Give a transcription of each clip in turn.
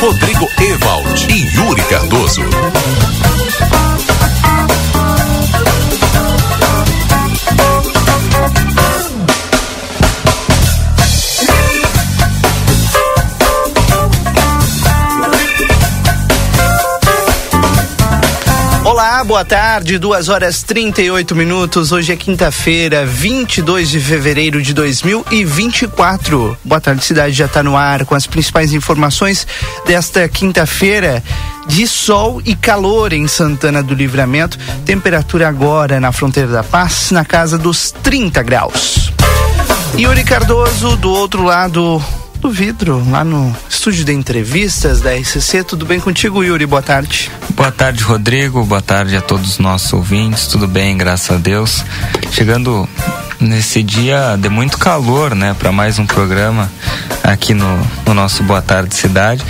Rodrigo Ewald e Yuri Cardoso. Boa tarde, 2 horas 38 minutos. Hoje é quinta-feira, 22 de fevereiro de 2024. Boa tarde, cidade já está no ar com as principais informações desta quinta-feira de sol e calor em Santana do Livramento. Temperatura agora na fronteira da Paz, na casa dos 30 graus. Yuri Cardoso, do outro lado do vidro, lá no estúdio de entrevistas da RCC. Tudo bem contigo, Yuri? Boa tarde. Boa tarde, Rodrigo. Boa tarde a todos os nossos ouvintes. Tudo bem, graças a Deus. Chegando nesse dia de muito calor, né, para mais um programa aqui no, no, nosso Boa Tarde Cidade.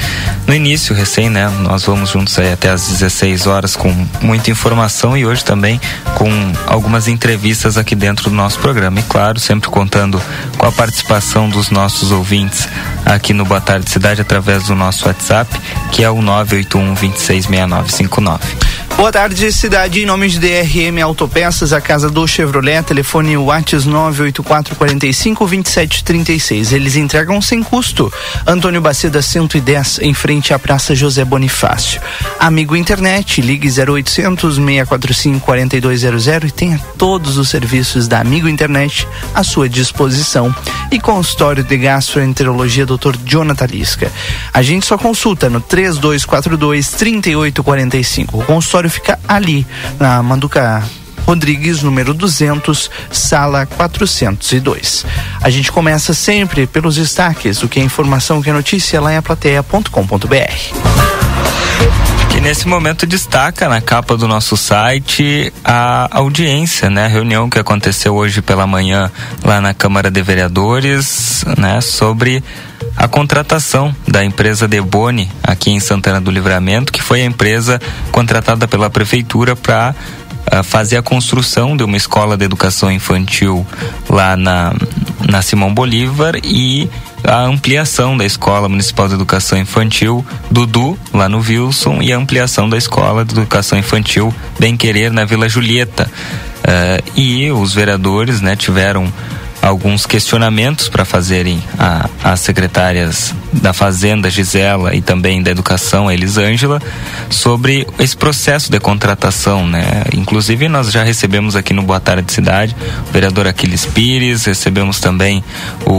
No início, recém, né, nós vamos juntos aí até às 16 horas com muita informação e hoje também com algumas entrevistas aqui dentro do nosso programa. E claro, sempre contando com a participação dos nossos ouvintes aqui no Boa Tarde Cidade através do nosso WhatsApp, que é o 981 266959. Boa tarde, cidade. Em nome de DRM Autopeças, a casa do Chevrolet, telefone Whats 98445 2736. Eles entregam sem custo. Antônio Baceda 110, em frente à Praça José Bonifácio. Amigo Internet, ligue 0800 645 4200 e tenha todos os serviços da Amigo Internet à sua disposição. E consultório de gastroenterologia Dr. Jonathan Lisca. A gente só consulta no 3242 3845. O consultório fica ali, na Manduca Rodrigues, número 200, sala 402. A gente começa sempre pelos destaques, o que é informação, o que é notícia, lá em aplateia.com.br. Que nesse momento destaca na capa do nosso site a audiência, né? A reunião que aconteceu hoje pela manhã lá na Câmara de Vereadores, né? Sobre a contratação da empresa Deboni aqui em Santana do Livramento, que foi a empresa contratada pela prefeitura para fazer a construção de uma escola de educação infantil lá na, na Simão Bolívar e a ampliação da Escola Municipal de Educação Infantil Dudu, lá no Wilson, e a ampliação da Escola de Educação Infantil Bem Querer, na Vila Julieta. Uh, e os vereadores né, tiveram alguns questionamentos para fazerem às secretárias da Fazenda, Gisela, e também da Educação, Elisângela, sobre esse processo de contratação, né? Inclusive, nós já recebemos aqui no Boa Tarde Cidade o vereador Aquiles Pires, recebemos também o,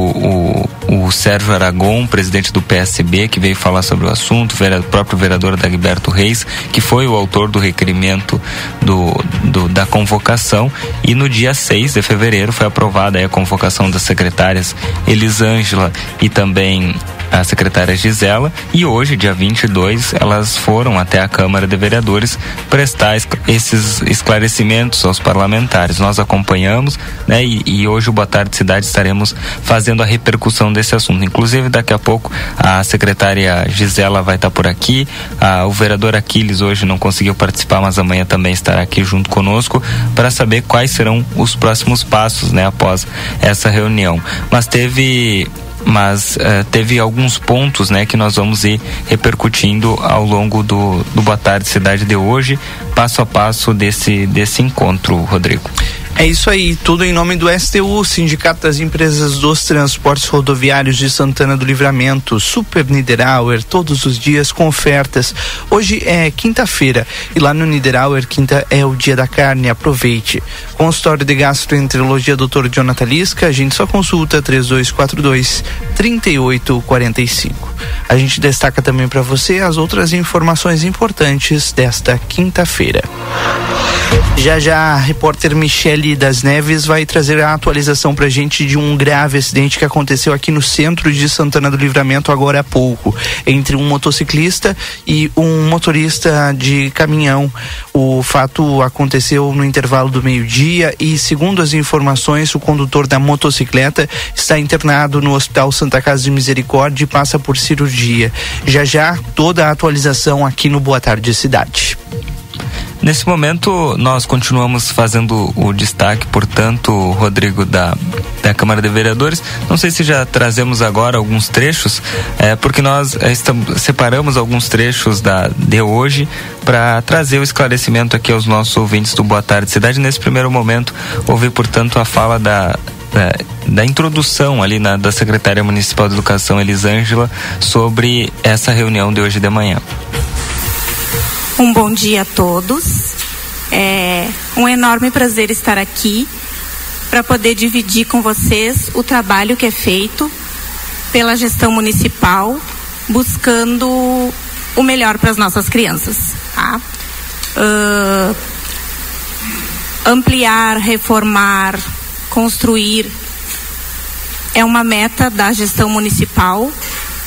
o, o Sérgio Aragon, presidente do PSB, que veio falar sobre o assunto, o próprio vereador Dagberto Reis, que foi o autor do requerimento do, do da convocação, e no dia 6 de fevereiro foi aprovada a convocação convocação das secretárias Elisângela e também a secretária Gisela e hoje, dia 22, elas foram até a Câmara de Vereadores prestar esses esclarecimentos aos parlamentares. Nós acompanhamos, né? E, e hoje o Boa Tarde Cidade estaremos fazendo a repercussão desse assunto. Inclusive, daqui a pouco a secretária Gisela vai estar por aqui, a, o vereador Aquiles hoje não conseguiu participar, mas amanhã também estará aqui junto conosco para saber quais serão os próximos passos, né? Após essa reunião. Mas teve mas uh, teve alguns pontos né, que nós vamos ir repercutindo ao longo do, do Boa Tarde Cidade de hoje, passo a passo desse, desse encontro, Rodrigo. É isso aí, tudo em nome do STU, Sindicato das Empresas dos Transportes Rodoviários de Santana do Livramento, Super Niederauer, todos os dias com ofertas. Hoje é quinta-feira e lá no Niederauer, quinta é o dia da carne, aproveite. Consultório de Gastroenterologia Dr. Jonathan Lisca, a gente só consulta 3242 3845. A gente destaca também para você as outras informações importantes desta quinta-feira. Já já repórter Michele das Neves vai trazer a atualização pra gente de um grave acidente que aconteceu aqui no centro de Santana do Livramento agora há pouco, entre um motociclista e um motorista de caminhão. O fato aconteceu no intervalo do meio-dia e, segundo as informações, o condutor da motocicleta está internado no Hospital Santa Casa de Misericórdia e passa por cirurgia. Já já toda a atualização aqui no Boa Tarde Cidade. Nesse momento, nós continuamos fazendo o destaque, portanto, Rodrigo, da, da Câmara de Vereadores. Não sei se já trazemos agora alguns trechos, é, porque nós é, estamos, separamos alguns trechos da, de hoje para trazer o esclarecimento aqui aos nossos ouvintes do Boa Tarde Cidade. Nesse primeiro momento, ouvir, portanto, a fala da da, da, introdução ali na, da secretária municipal de educação Elisângela sobre essa reunião de hoje de manhã. Um bom dia a todos. É um enorme prazer estar aqui para poder dividir com vocês o trabalho que é feito pela gestão municipal, buscando o melhor para as nossas crianças. Tá? Uh, ampliar, reformar, construir é uma meta da gestão municipal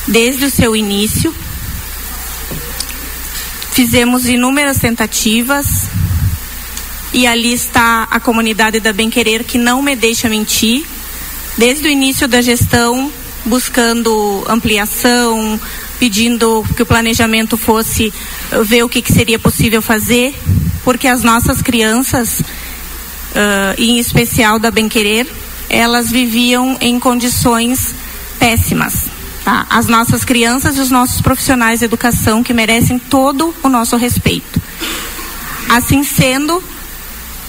desde o seu início Fizemos inúmeras tentativas e ali está a comunidade da Bem Querer que não me deixa mentir. Desde o início da gestão, buscando ampliação, pedindo que o planejamento fosse eh, ver o que, que seria possível fazer, porque as nossas crianças, uh, em especial da Bem Querer, elas viviam em condições péssimas. Tá? As nossas crianças e os nossos profissionais de educação que merecem todo o nosso respeito. Assim sendo,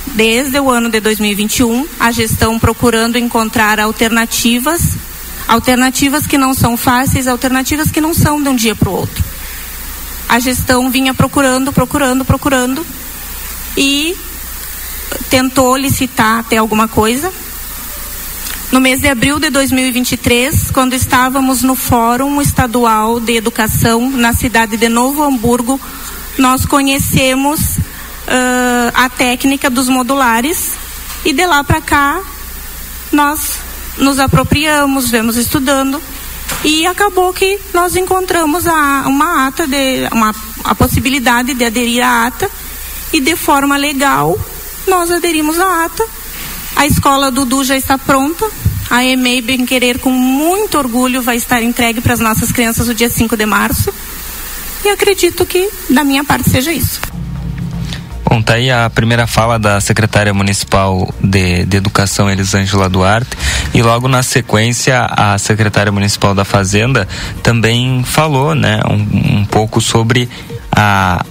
desde o ano de 2021, a gestão procurando encontrar alternativas, alternativas que não são fáceis, alternativas que não são de um dia para o outro. A gestão vinha procurando, procurando, procurando e tentou licitar até alguma coisa, no mês de abril de 2023, quando estávamos no Fórum Estadual de Educação na cidade de Novo Hamburgo, nós conhecemos uh, a técnica dos modulares e de lá para cá nós nos apropriamos, vemos estudando e acabou que nós encontramos a, uma ata de uma a possibilidade de aderir à ata e de forma legal nós aderimos à ata a escola Dudu já está pronta. A EMEI Bem Querer, com muito orgulho, vai estar entregue para as nossas crianças no dia 5 de março. E acredito que, da minha parte, seja isso. Bom, tá aí a primeira fala da secretária municipal de, de Educação, Elisângela Duarte, e logo na sequência a secretária municipal da Fazenda também falou, né, um, um pouco sobre a,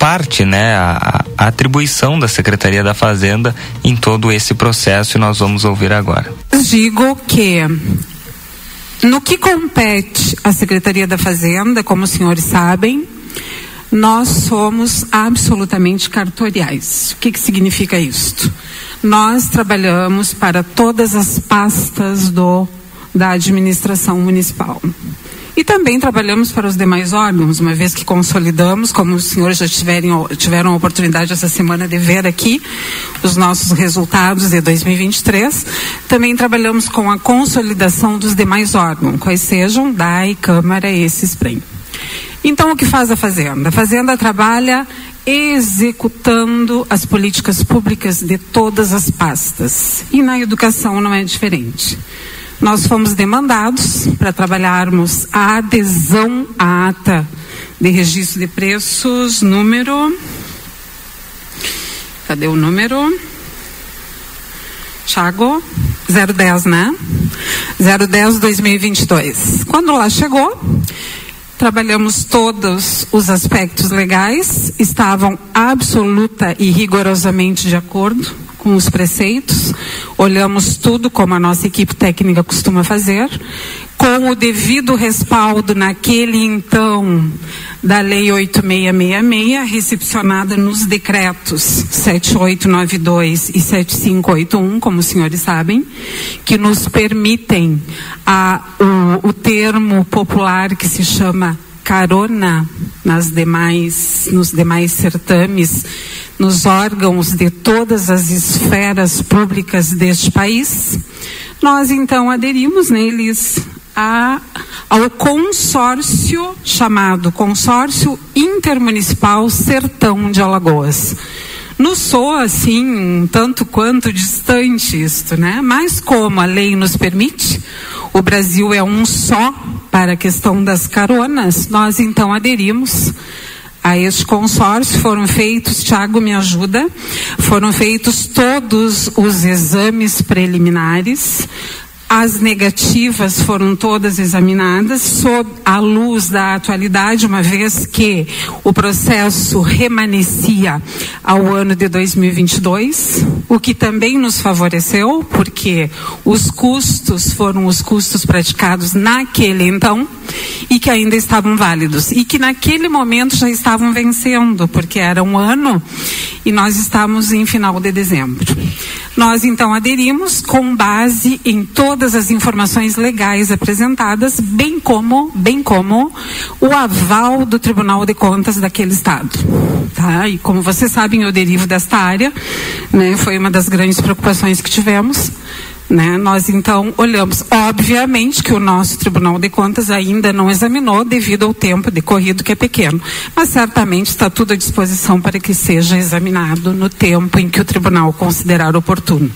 parte, né, a, a, atribuição da Secretaria da Fazenda em todo esse processo e nós vamos ouvir agora. Digo que no que compete à Secretaria da Fazenda, como os senhores sabem, nós somos absolutamente cartoriais. O que, que significa isto? Nós trabalhamos para todas as pastas do, da administração municipal. E também trabalhamos para os demais órgãos, uma vez que consolidamos, como os senhores já tiveram, tiveram a oportunidade essa semana de ver aqui os nossos resultados de 2023, também trabalhamos com a consolidação dos demais órgãos, quais sejam DAI, Câmara e SPREM. Então, o que faz a Fazenda? A Fazenda trabalha executando as políticas públicas de todas as pastas. E na educação não é diferente nós fomos demandados para trabalharmos a adesão à ata de registro de preços, número. Cadê o número? Thiago, 010, né? 010 2022. Quando lá chegou, trabalhamos todos os aspectos legais, estavam absoluta e rigorosamente de acordo com os preceitos, olhamos tudo como a nossa equipe técnica costuma fazer, com o devido respaldo naquele então da Lei 8666, recepcionada nos decretos 7892 e 7581, como os senhores sabem, que nos permitem a, o, o termo popular que se chama carona nas demais, nos demais certames, nos órgãos de todas as esferas públicas deste país, nós então aderimos neles a, ao consórcio chamado Consórcio Intermunicipal Sertão de Alagoas. Nos soa assim, um tanto quanto distante isto, né? Mas como a lei nos permite, o Brasil é um só para a questão das caronas, nós então aderimos a este consórcio. Foram feitos, Tiago me ajuda, foram feitos todos os exames preliminares, as negativas foram todas examinadas sob a luz da atualidade, uma vez que o processo remanescia ao ano de 2022, o que também nos favoreceu, porque os custos foram os custos praticados naquele então e que ainda estavam válidos e que naquele momento já estavam vencendo, porque era um ano e nós estamos em final de dezembro. Nós então aderimos com base em todas as informações legais apresentadas, bem como, bem como o aval do Tribunal de Contas daquele estado. Tá? E como vocês sabem, eu derivo desta área, né? Foi uma das grandes preocupações que tivemos. Né? Nós então olhamos, obviamente que o nosso Tribunal de Contas ainda não examinou devido ao tempo decorrido que é pequeno, mas certamente está tudo à disposição para que seja examinado no tempo em que o Tribunal considerar oportuno.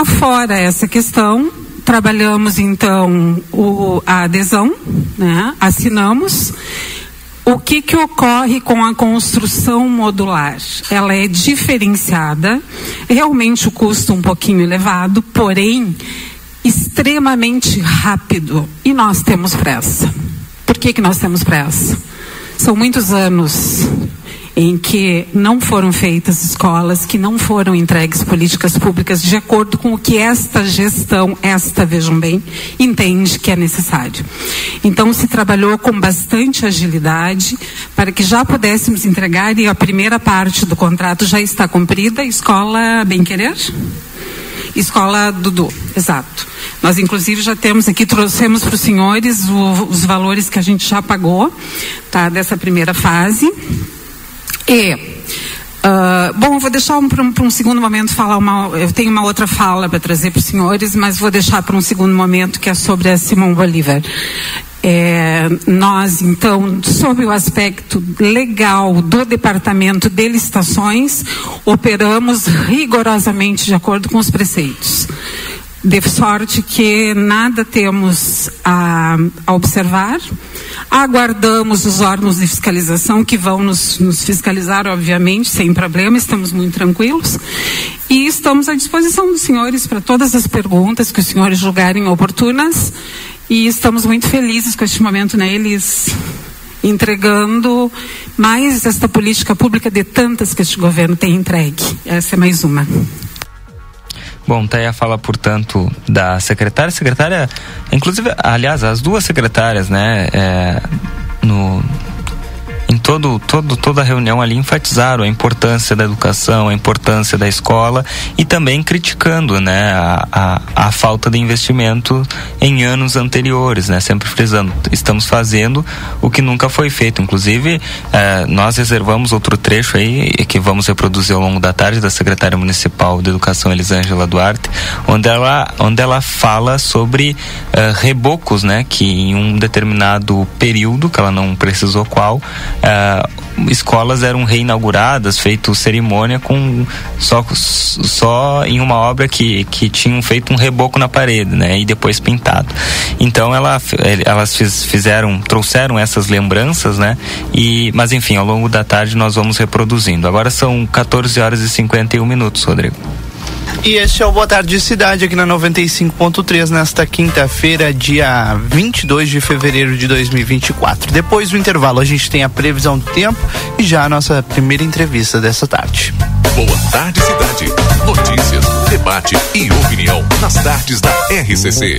Afora essa questão, trabalhamos então o, a adesão, né? assinamos o que, que ocorre com a construção modular? Ela é diferenciada, realmente o custo um pouquinho elevado, porém extremamente rápido. E nós temos pressa. Por que, que nós temos pressa? São muitos anos em que não foram feitas escolas, que não foram entregues políticas públicas de acordo com o que esta gestão, esta, vejam bem, entende que é necessário. Então se trabalhou com bastante agilidade para que já pudéssemos entregar e a primeira parte do contrato já está cumprida, escola Bem Querer? Escola Dudu, exato. Nós, inclusive, já temos aqui, trouxemos para os senhores os valores que a gente já pagou, tá, dessa primeira fase. Uh, bom, vou deixar um, para um, um, segundo momento falar uma. Eu tenho uma outra fala para trazer para os senhores, mas vou deixar para um segundo momento que é sobre a Simão Bolívar. É, nós, então, sob o aspecto legal do Departamento de Licitações, operamos rigorosamente de acordo com os preceitos de sorte que nada temos a, a, observar. Aguardamos os órgãos de fiscalização que vão nos, nos, fiscalizar, obviamente, sem problema, estamos muito tranquilos. E estamos à disposição dos senhores para todas as perguntas que os senhores julgarem oportunas. E estamos muito felizes com este momento, né? Eles entregando mais esta política pública de tantas que este governo tem entregue. Essa é mais uma. Bom, tá aí a fala, portanto, da secretária. Secretária, inclusive, aliás, as duas secretárias, né, é, no, em todo, todo, toda a reunião ali enfatizaram a importância da educação, a importância da escola e também criticando né, a, a, a falta de investimento em anos anteriores, né, sempre frisando, estamos fazendo o que nunca foi feito. Inclusive, eh, nós reservamos outro trecho aí que vamos reproduzir ao longo da tarde da secretária municipal de educação Elisângela Duarte, onde ela, onde ela fala sobre eh, rebocos, né, que em um determinado período, que ela não precisou qual, uh, escolas eram reinauguradas, feito cerimônia com só, só em uma obra que, que tinham feito um reboco na parede, né? E depois pintado. Então ela, elas fiz, fizeram, trouxeram essas lembranças, né? E, mas enfim, ao longo da tarde nós vamos reproduzindo. Agora são 14 horas e 51 minutos, Rodrigo. E este é o Boa Tarde Cidade aqui na 95.3 nesta quinta-feira, dia 22 de fevereiro de 2024. Depois do intervalo, a gente tem a previsão do tempo e já a nossa primeira entrevista dessa tarde. Boa Tarde Cidade. Notícias, debate e opinião nas tardes da RCC.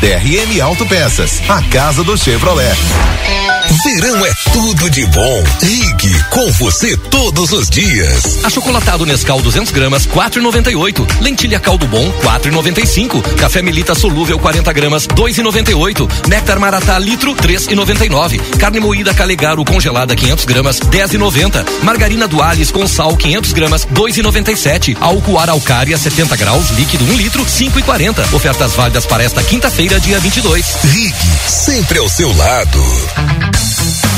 DRM Autopeças, a casa do Chevrolet. Verão é tudo de bom. Ligue com você todos os dias. Achocolatado Nescau 200 gramas 4,98. Lentilha caldo bom 4,95. Café Melita solúvel 40 gramas 2,98. Néctar Maratá litro 3,99. Carne moída Calegaro congelada 500 gramas 10,90. Margarina Duales com sal 500 gramas 2,97. Álcool Araucária 70 graus líquido 1 litro 5,40. Ofertas válidas para esta quinta-feira dia 22. Ligue sempre ao seu lado.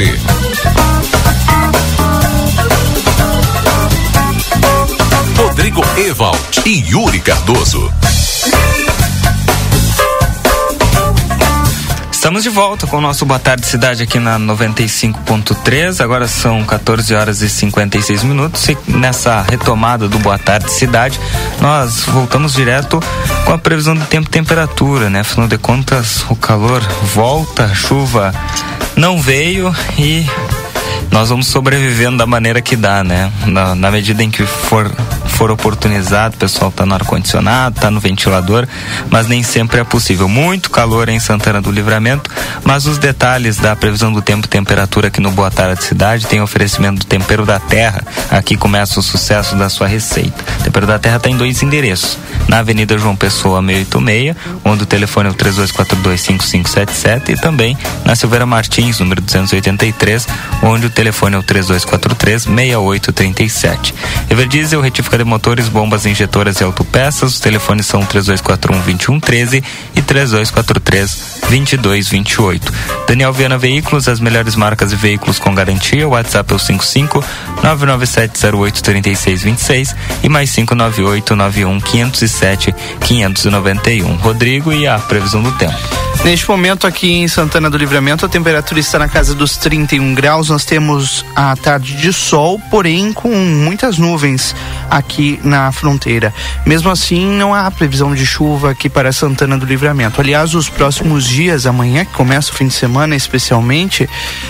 RCC. Rodrigo Ewald e Yuri Cardoso. Estamos de volta com o nosso Boa Tarde Cidade aqui na 95.3. Agora são 14 horas e 56 minutos. E nessa retomada do Boa Tarde Cidade, nós voltamos direto com a previsão do tempo e temperatura, né? Afinal de contas, o calor volta, a chuva não veio e nós vamos sobrevivendo da maneira que dá, né? Na, na medida em que for for oportunizado, o pessoal tá no ar-condicionado, tá no ventilador, mas nem sempre é possível. Muito calor em Santana do Livramento, mas os detalhes da previsão do tempo e temperatura aqui no Boa Tarde Cidade tem oferecimento do Tempero da Terra. Aqui começa o sucesso da sua receita. O Tempero da Terra está em dois endereços. Na Avenida João Pessoa 686, onde o telefone é o 32425577 e também na Silveira Martins, número 283, onde o telefone é o 32436837. Everdiesel, retífica de motores, bombas injetoras e autopeças. Os telefones são 3241 2113 e 3243 2228. Daniel Viana Veículos, as melhores marcas de veículos com garantia. O WhatsApp é o 55 99708 3626 e mais 598 91 507 591. Rodrigo e a previsão do tempo. Neste momento aqui em Santana do Livramento, a temperatura está na casa dos 31 graus. Nós temos a tarde de sol, porém com muitas nuvens aqui na fronteira. Mesmo assim, não há previsão de chuva aqui para Santana do Livramento. Aliás, os próximos dias, amanhã, que começa o fim de semana especialmente,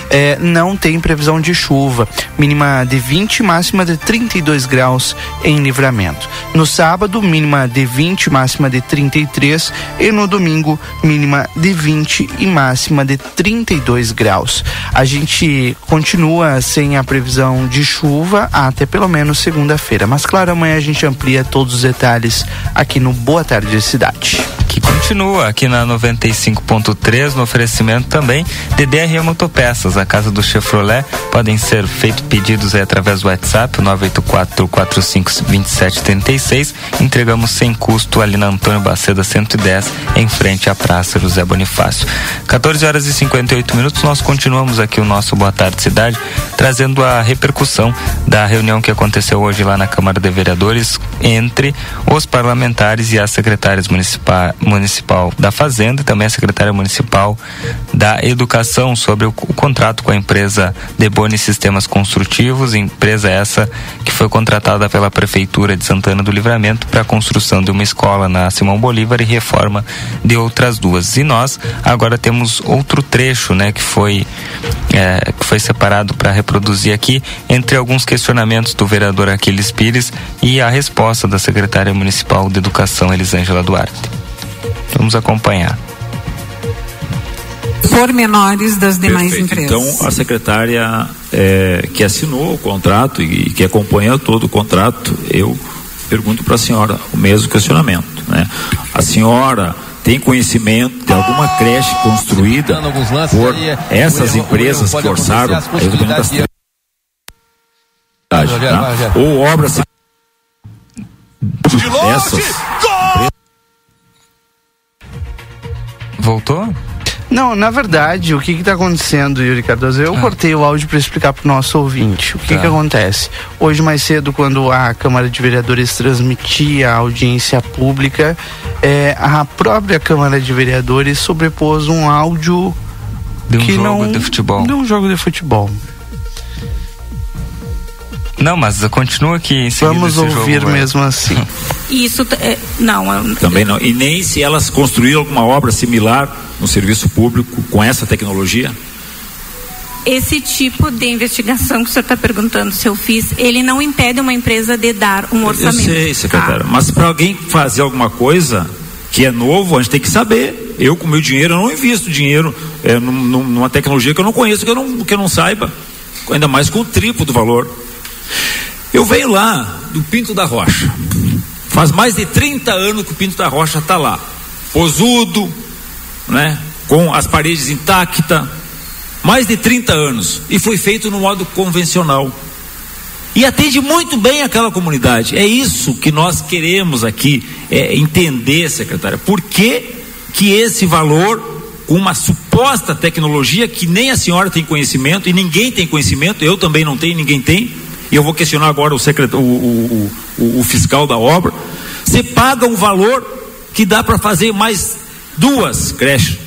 eh, não tem previsão de chuva. Mínima de 20, máxima de 32 graus em Livramento. No sábado, mínima de 20, máxima de 33 e no domingo, mínima de 20 e máxima de 32 graus. A gente continua sem a previsão de chuva até pelo menos segunda-feira, mas claro, amanhã a gente amplia todos os detalhes aqui no Boa Tarde Cidade. Que continua aqui na 95.3 no oferecimento também de DRE Motopeças, a casa do Chevrolet. Podem ser feitos pedidos através do WhatsApp 984 45 2736. Entregamos sem custo ali na Antônio Baceda 110, em frente à Praça José Bonifácio. 14 horas e 58 minutos, nós continuamos aqui o nosso Boa Tarde Cidade, trazendo a repercussão da reunião que aconteceu hoje lá na Câmara de Vereadores entre os parlamentares e as secretárias municipais municipal da Fazenda e também a secretária municipal da Educação sobre o, o contrato com a empresa Deboni Sistemas Construtivos, empresa essa que foi contratada pela prefeitura de Santana do Livramento para a construção de uma escola na Simão Bolívar e reforma de outras duas. E nós agora temos outro trecho, né, que foi é, que foi separado para reproduzir aqui entre alguns questionamentos do vereador Aquiles Pires e a resposta da secretária municipal de Educação Elisângela Duarte. Vamos acompanhar. Pormenores das demais Perfeito. empresas. Então, a secretária é, que assinou o contrato e que acompanha todo o contrato, eu pergunto para a senhora o mesmo questionamento. Né? A senhora tem conhecimento de alguma creche construída por essas empresas que orçaram a das três tá? ou obras essas Voltou? Não, na verdade, o que está acontecendo, Yuri Cardoso? Eu Ah. cortei o áudio para explicar para o nosso ouvinte. O que, Tá. que acontece? Hoje, mais cedo, quando a Câmara de Vereadores transmitia a audiência pública, eh, a própria Câmara de Vereadores sobrepôs um áudio De um que jogo não. de futebol. De um jogo de futebol. Não, mas continua aqui em seguida Vamos esse jogo ouvir vai. mesmo assim. Isso, é, não, é- Também não. E nem se elas construíram alguma obra similar no serviço público com essa tecnologia? esse tipo de investigação que o senhor está perguntando se eu fiz, ele não impede uma empresa de dar um orçamento. Eu sei, secretária. Mas para alguém fazer alguma coisa que é novo, a gente tem que saber. Eu, com meu dinheiro, eu não invisto dinheiro é, num- num- numa tecnologia que eu não conheço, que eu não, que eu não saiba. Ainda mais com o triplo do valor. Eu venho lá do Pinto da Rocha. Faz mais de 30 anos que o Pinto da Rocha está lá. Posudo, né? com as paredes intactas. Mais de 30 anos. E foi feito no modo convencional. E atende muito bem aquela comunidade. É isso que nós queremos aqui é entender, secretária. Por que, que esse valor, com uma suposta tecnologia que nem a senhora tem conhecimento e ninguém tem conhecimento, eu também não tenho, ninguém tem, e eu vou questionar agora o, secret... o, o, o, o fiscal da obra, você paga um valor que dá para fazer mais duas creches,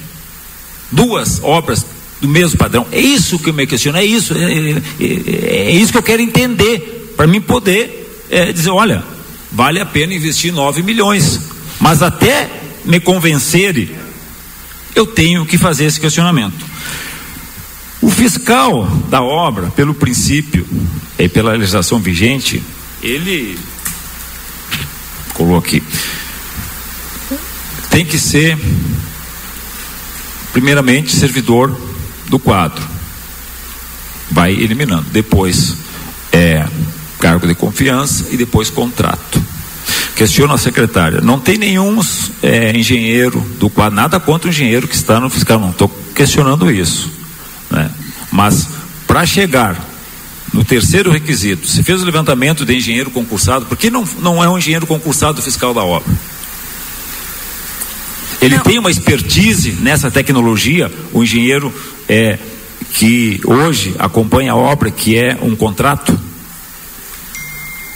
duas obras do mesmo padrão. É isso que eu me questiono, é isso, é, é- é- é isso que eu quero entender, para mim poder é, dizer, olha, vale a pena investir 9 milhões. Mas até me convencerem, eu tenho que fazer esse questionamento. O fiscal da obra, pelo princípio e pela legislação vigente, ele coloquei tem que ser primeiramente servidor do quadro. Vai eliminando. Depois é cargo de confiança e depois contrato. Questiono a secretária. Não tem nenhum é, engenheiro do quadro, nada contra o engenheiro que está no fiscal. Não estou questionando isso. Né? Mas para chegar no terceiro requisito, se fez o levantamento de engenheiro concursado, por que não, não é um engenheiro concursado fiscal da obra? Ele tem uma expertise nessa tecnologia, o engenheiro é, que hoje acompanha a obra, que é um contrato.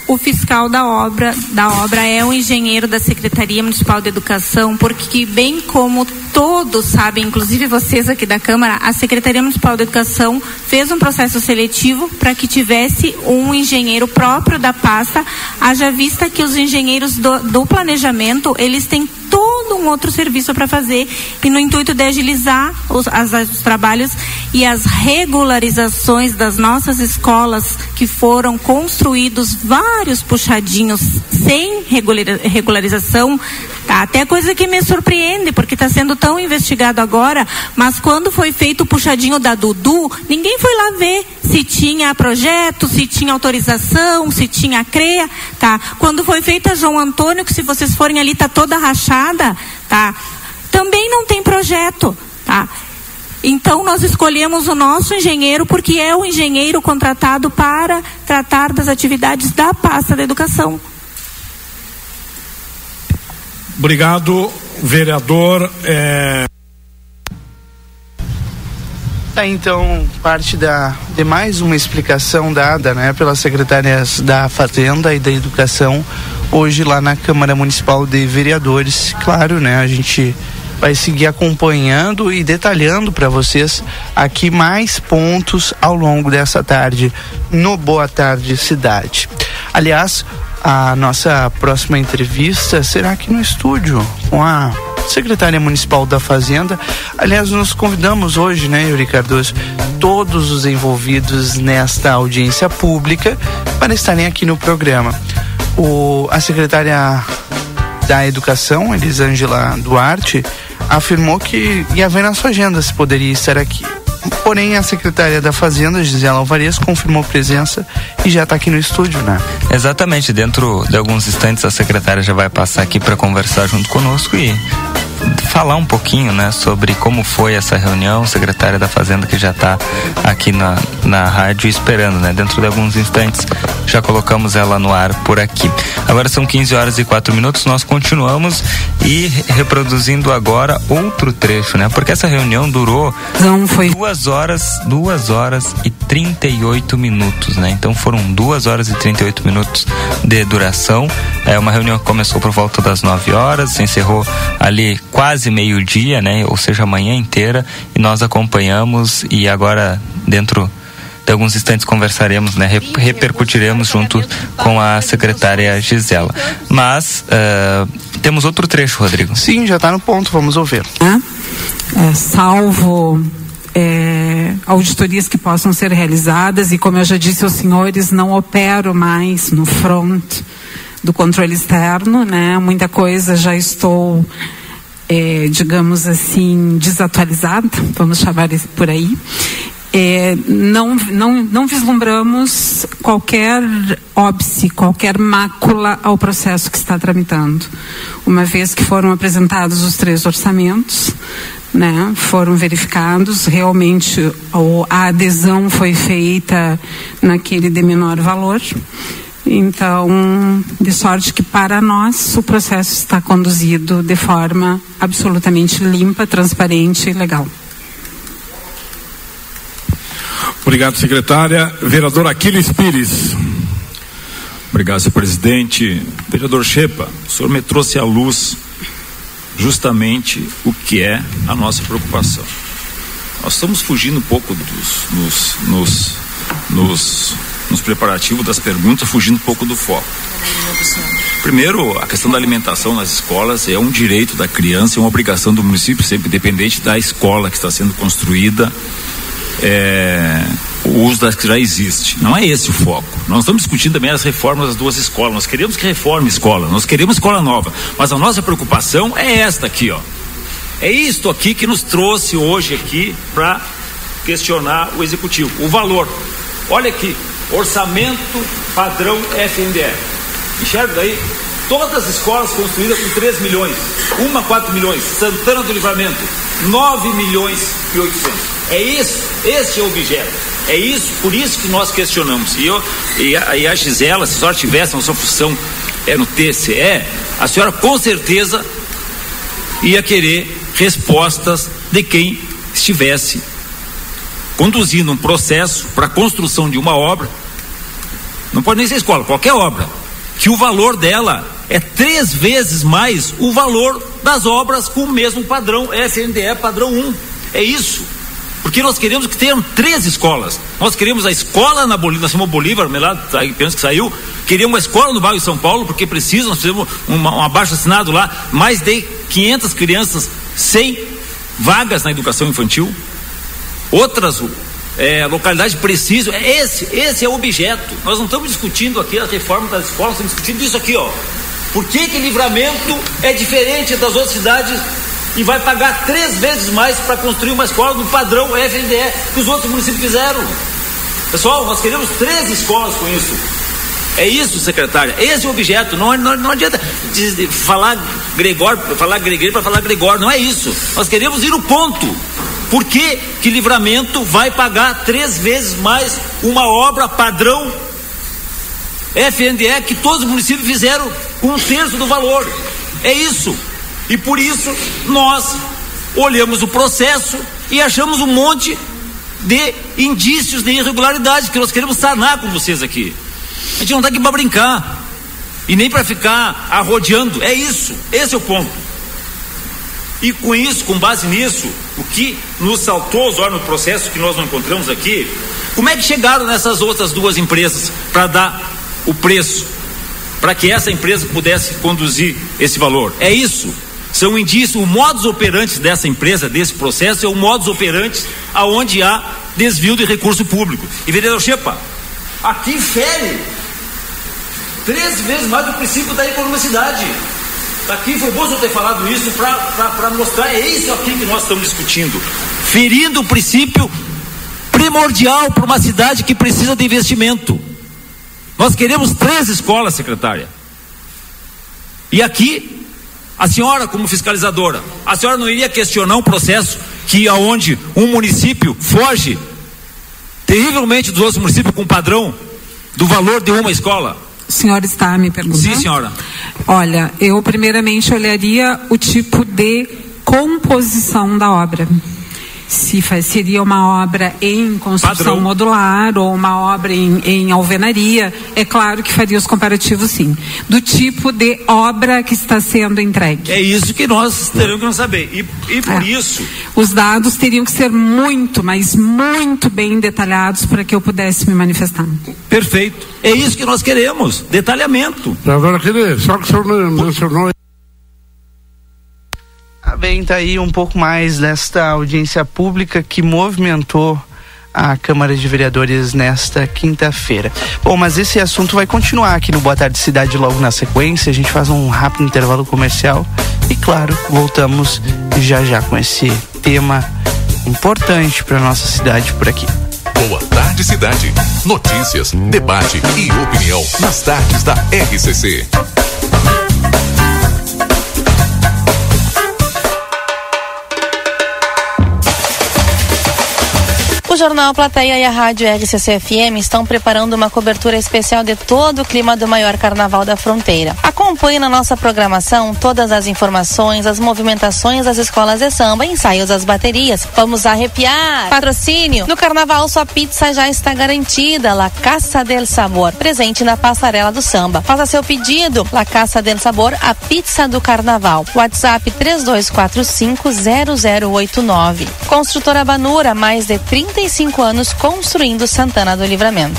O fiscal da obra, da obra é um engenheiro da Secretaria Municipal de Educação, porque bem como todos sabem, inclusive vocês aqui da Câmara, a Secretaria Municipal de Educação fez um processo seletivo para que tivesse um engenheiro próprio da pasta, haja vista que os engenheiros do, do planejamento, eles têm todo um outro serviço para fazer e no intuito de agilizar os, as, os trabalhos e as regularizações das nossas escolas que foram construídos vários puxadinhos sem regularização, tá? até coisa que me surpreende porque está sendo tão investigado agora, mas quando foi feito o puxadinho da Dudu, ninguém foi lá ver se tinha projeto, se tinha autorização, se tinha CREA, tá? Quando foi feita João Antônio, que se vocês forem ali tá toda rachada, tá? Também não tem projeto, tá? Então nós escolhemos o nosso engenheiro porque é o engenheiro contratado para tratar das atividades da pasta da educação. Obrigado, vereador. É... Tá, então, parte da, de mais uma explicação dada né, pelas secretárias da Fazenda e da Educação hoje lá na Câmara Municipal de Vereadores. Claro, né, a gente vai seguir acompanhando e detalhando para vocês aqui mais pontos ao longo dessa tarde no Boa Tarde Cidade. Aliás, a nossa próxima entrevista será aqui no estúdio com a secretária municipal da Fazenda. Aliás, nós convidamos hoje, né, Yuri Cardoso, todos os envolvidos nesta audiência pública para estarem aqui no programa. O, a secretária da Educação, Elisângela Duarte, afirmou que ia ver na sua agenda se poderia estar aqui. Porém, a secretária da Fazenda, Gisela Alvarez, confirmou presença e já está aqui no estúdio, né? Exatamente. Dentro de alguns instantes, a secretária já vai passar aqui para conversar junto conosco e falar um pouquinho, né, sobre como foi essa reunião, secretária da Fazenda que já está aqui na, na rádio esperando, né? Dentro de alguns instantes já colocamos ela no ar por aqui. Agora são 15 horas e 4 minutos, nós continuamos e reproduzindo agora outro trecho, né? Porque essa reunião durou Não foi duas horas, duas horas e 38 minutos, né? Então foram duas horas e 38 minutos de duração. É uma reunião que começou por volta das 9 horas, se encerrou ali quase meio-dia, né? Ou seja, a manhã inteira, e nós acompanhamos e agora dentro de alguns instantes conversaremos, né? Repercutiremos junto com a secretária Gisela. Mas uh, temos outro trecho, Rodrigo. Sim, já está no ponto, vamos ouvir. É, salvo é, auditorias que possam ser realizadas e como eu já disse aos senhores, não opero mais no front do controle externo, né? Muita coisa já estou é, digamos assim, desatualizada, vamos chamar por aí é, não, não, não vislumbramos qualquer óbice, qualquer mácula ao processo que está tramitando. Uma vez que foram apresentados os três orçamentos, né, foram verificados, realmente a adesão foi feita naquele de menor valor. Então, de sorte que para nós o processo está conduzido de forma absolutamente limpa, transparente e legal. Obrigado, secretária. Vereador Aquiles Pires. Obrigado, senhor presidente. Vereador Chepa, o senhor me trouxe à luz justamente o que é a nossa preocupação. Nós estamos fugindo um pouco dos, nos, nos, nos, nos preparativos das perguntas, fugindo um pouco do foco. Primeiro, a questão da alimentação nas escolas é um direito da criança, é uma obrigação do município, sempre independente da escola que está sendo construída é, o uso das que já existe. Não é esse o foco. Nós estamos discutindo também as reformas das duas escolas. Nós queremos que reforme escola, nós queremos escola nova. Mas a nossa preocupação é esta aqui, ó. É isto aqui que nos trouxe hoje aqui para questionar o executivo. O valor. Olha aqui, orçamento padrão FNDE. Enxerga daí? Todas as escolas construídas com 3 milhões, uma 4 milhões, Santana do Livramento, 9 milhões e 800. É isso, este é o objeto. É isso, por isso que nós questionamos. E, eu, e, a, e a Gisela, se a senhora tivesse a sua função é, no TCE, a senhora com certeza ia querer respostas de quem estivesse conduzindo um processo para a construção de uma obra, não pode nem ser escola, qualquer obra, que o valor dela é três vezes mais o valor das obras com o mesmo padrão FNDE padrão 1. É isso. Porque nós queremos que tenham três escolas. Nós queremos a escola na Bolívia, nós chamamos Bolívar, Melado, penso que saiu. Queríamos uma escola no bairro de São Paulo, porque precisa, nós fizemos uma, um abaixo assinado lá, mais de 500 crianças sem vagas na educação infantil. Outras é, localidades precisam. É esse, esse é o objeto. Nós não estamos discutindo aqui a reforma das escolas, estamos discutindo isso aqui, ó. Por que, que livramento é diferente das outras cidades e vai pagar três vezes mais para construir uma escola no padrão FNDE que os outros municípios fizeram? Pessoal, nós queremos três escolas com isso. É isso, secretária. Esse é o objeto. Não, não, não adianta falar Gregório, falar Gregório para falar Gregório. Não é isso. Nós queremos ir no ponto. Por que, que livramento vai pagar três vezes mais uma obra padrão FNDE que todos os municípios fizeram com um terço do valor? É isso. E por isso nós olhamos o processo e achamos um monte de indícios de irregularidade que nós queremos sanar com vocês aqui. A gente não está aqui para brincar e nem para ficar arrodeando. É isso, esse é o ponto. E com isso, com base nisso, o que nos saltou os olhos no processo que nós não encontramos aqui, como é que chegaram nessas outras duas empresas para dar o preço, para que essa empresa pudesse conduzir esse valor? É isso. São indícios, o modus operandi dessa empresa, desse processo, é o modus operandi aonde há desvio de recurso público. E vereador Chepa, aqui fere três vezes mais do princípio da economicidade. Aqui foi bom eu ter falado isso para mostrar, é isso aqui que nós estamos discutindo. Ferindo o princípio primordial para uma cidade que precisa de investimento. Nós queremos três escolas, secretária. E aqui, a senhora, como fiscalizadora, a senhora não iria questionar um processo que aonde um município foge terrivelmente dos outros municípios com padrão do valor de uma escola? O senhor está me perguntando? Sim, senhora. Olha, eu primeiramente olharia o tipo de composição da obra se faz, seria uma obra em construção Padrão. modular ou uma obra em, em, alvenaria, é claro que faria os comparativos sim. Do tipo de obra que está sendo entregue. É isso que nós teremos que saber. E, e por é. isso. Os dados teriam que ser muito, mas muito bem detalhados para que eu pudesse me manifestar. Perfeito. É isso que nós queremos. Detalhamento. Agora, só que o senhor mencionou bem, tá aí um pouco mais desta audiência pública que movimentou a Câmara de Vereadores nesta quinta-feira. Bom, mas esse assunto vai continuar aqui no Boa Tarde Cidade logo na sequência. A gente faz um rápido intervalo comercial e, claro, voltamos já já com esse tema importante para nossa cidade por aqui. Boa Tarde Cidade. Notícias, debate e opinião nas tardes da RCC. Jornal Plateia e a Rádio RCC-FM estão preparando uma cobertura especial de todo o clima do maior carnaval da fronteira. Acompanhe na nossa programação todas as informações, as movimentações das escolas de samba, ensaios das baterias. Vamos arrepiar! Patrocínio! No carnaval, sua pizza já está garantida. La Caça del Sabor, presente na passarela do samba. Faça seu pedido. La Caça del Sabor, a pizza do carnaval. WhatsApp 32450089. Construtora Banura, mais de 35 35 anos construindo Santana do Livramento.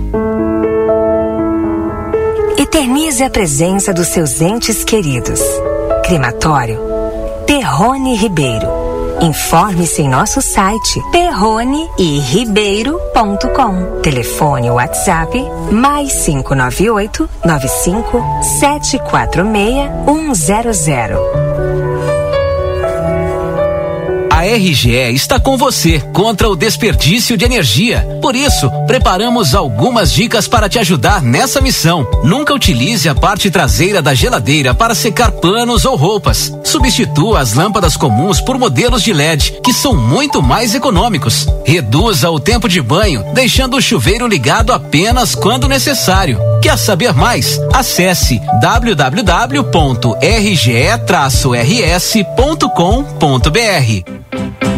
Eternize a presença dos seus entes queridos. Crematório. Terrone Ribeiro. Informe-se em nosso site terroneiribeiro.com. Telefone WhatsApp mais 598 95 746 100. A RGE está com você contra o desperdício de energia. Por isso, preparamos algumas dicas para te ajudar nessa missão. Nunca utilize a parte traseira da geladeira para secar panos ou roupas. Substitua as lâmpadas comuns por modelos de LED, que são muito mais econômicos. Reduza o tempo de banho, deixando o chuveiro ligado apenas quando necessário. Quer saber mais? Acesse www.rge-rs.com.br. Thank you.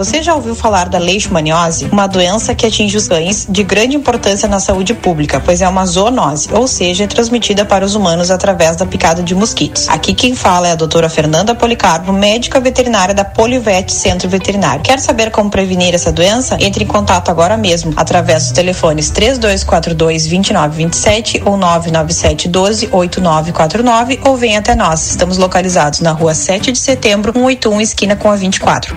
Você já ouviu falar da leishmaniose? Uma doença que atinge os cães de grande importância na saúde pública, pois é uma zoonose, ou seja, é transmitida para os humanos através da picada de mosquitos. Aqui quem fala é a doutora Fernanda Policarpo, médica veterinária da Polivet Centro Veterinário. Quer saber como prevenir essa doença? Entre em contato agora mesmo através dos telefones 3242 2927 ou 997 12 8949 ou venha até nós. Estamos localizados na rua 7 de setembro, 181, esquina com a 24.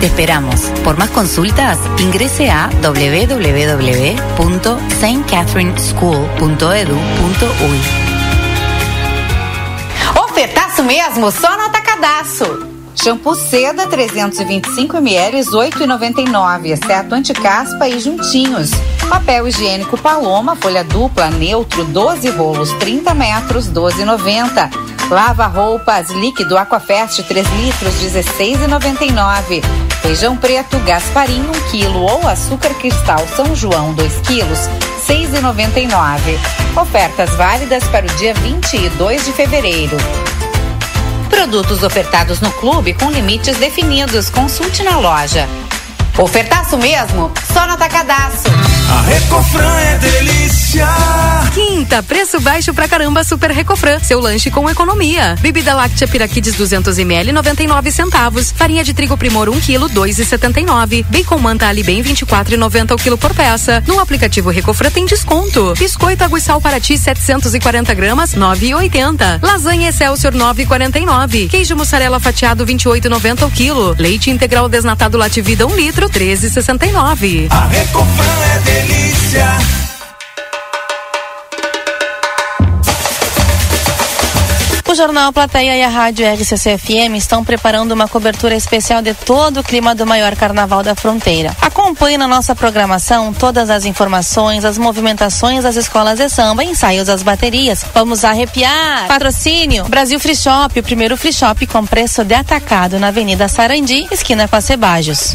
Te esperamos. Por más consultas, ingrese a www.stcatherineschool.edu.uy. Ofertaço mesmo, só no Atacadaço. Shampoo Seda 325 ml 8,99, exceto anticaspa e juntinhos. Papel higiênico Paloma, folha dupla, neutro, 12 rolos, 30 metros, 12,90. Lava roupas líquido Aquafest 3 litros, 16,99. Feijão preto Gasparim 1 kg ou açúcar cristal São João 2 quilos, 6,99. Ofertas válidas para o dia 22 de fevereiro. Produtos ofertados no clube com limites definidos. Consulte na loja. Ofertaço mesmo? Só no Atacadaço. A Recofran é delícia. Quinta, preço baixo pra caramba Super Recofran. Seu lanche com economia. Bebida láctea Piraquides 200 ml 99 centavos. Farinha de trigo Primor 1 kg 2,79. Bacon Manta Ali Bem 24,90 o quilo por peça. No aplicativo Recofran tem desconto. Biscoito Água e Sal Paraty 740 gramas 9,80. Lasanha Excelsior 9,49. Queijo mussarela fatiado 28,90 o quilo. Leite integral desnatado Lativida 1 litro 13,69. A Recofran é delícia. Jornal Plateia e a Rádio RCC-FM estão preparando uma cobertura especial de todo o clima do maior carnaval da fronteira. Acompanhe na nossa programação todas as informações, as movimentações das escolas de samba, ensaios das baterias. Vamos arrepiar! Patrocínio Brasil Free Shop, o primeiro free shop com preço de atacado na Avenida Sarandi, esquina Cebajos.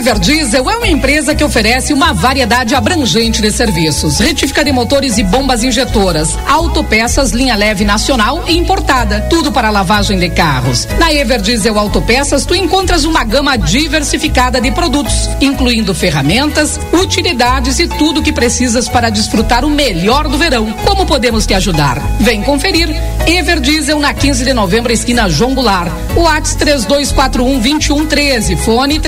Everdiesel é uma empresa que oferece uma variedade abrangente de serviços: retífica de motores e bombas injetoras, autopeças linha leve nacional e importada, tudo para lavagem de carros. Na Everdiesel Autopeças tu encontras uma gama diversificada de produtos, incluindo ferramentas, utilidades e tudo que precisas para desfrutar o melhor do verão. Como podemos te ajudar? Vem conferir. Everdiesel na 15 de novembro, esquina João Goulart. WhatsApp 3241 2113, fone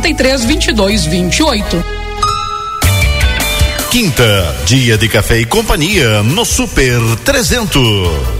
3243 2228. Quinta, dia de café e companhia no Super 300.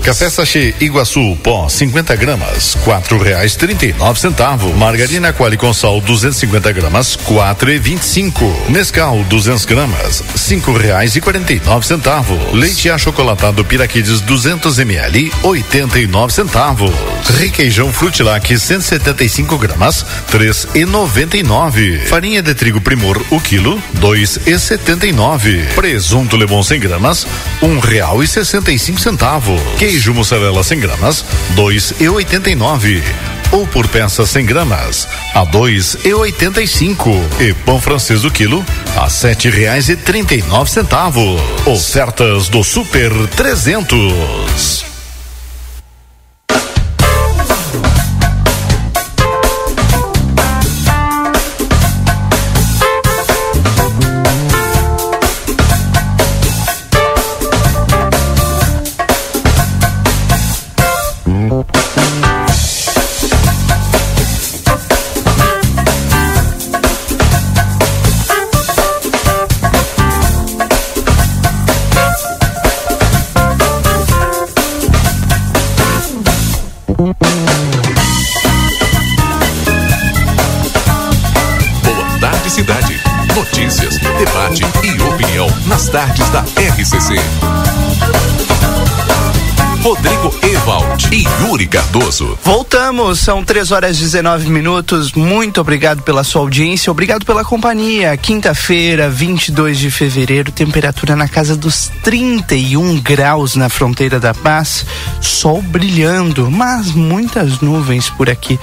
Café sachê Iguaçu, pó 50 gramas, quatro reais trinta e nove centavos. Margarina Quali com sal 250 gramas, quatro e vinte e cinco. Nescau 200 gramas, cinco reais e quarenta e nove centavos. Leite achocolatado Piraquides 200 ml, oitenta e nove centavos. Requeijão Frutilac 175 gramas, três e noventa e nove. Farinha de trigo Primor o quilo, dois e setenta e nove. Presunto Lebon 100 gramas, um real e sessenta e cinco centavos. Queijo mussarela 100 gramas, dois e oitenta e nove. Ou por peça 100 gramas, a dois e oitenta e cinco. E pão francês do quilo, a sete reais e trinta e nove centavos. Ofertas do Super 300. Rodrigo Ewald e Yuri Cardoso. Voltamos, são 3 horas e 19 minutos. Muito obrigado pela sua audiência, obrigado pela companhia. Quinta-feira, 22 de fevereiro, temperatura na casa dos 31 graus na fronteira da paz, sol brilhando, mas muitas nuvens por aqui.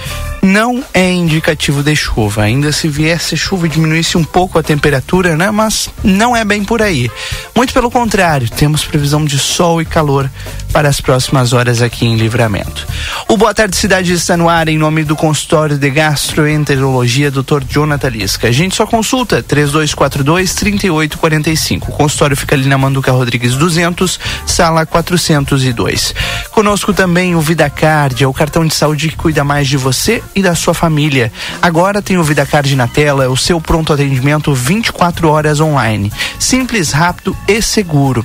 Não é indicativo de chuva. Ainda se viesse chuva diminuísse um pouco a temperatura, né? Mas não é bem por aí. Muito pelo contrário, temos previsão de sol e calor para as próximas horas aqui em Livramento. O Boa Tarde Cidade está no ar em nome do consultório de gastroenterologia Dr. Jonathan Lisca. A gente só consulta 3242 3845. O consultório fica ali na Manduca Rodrigues 200, sala 402. Conosco também o VidaCard, é o cartão de saúde que cuida mais de você e da sua família. Agora tem o VidaCard na tela, o seu pronto atendimento 24 horas online. Simples, rápido e seguro.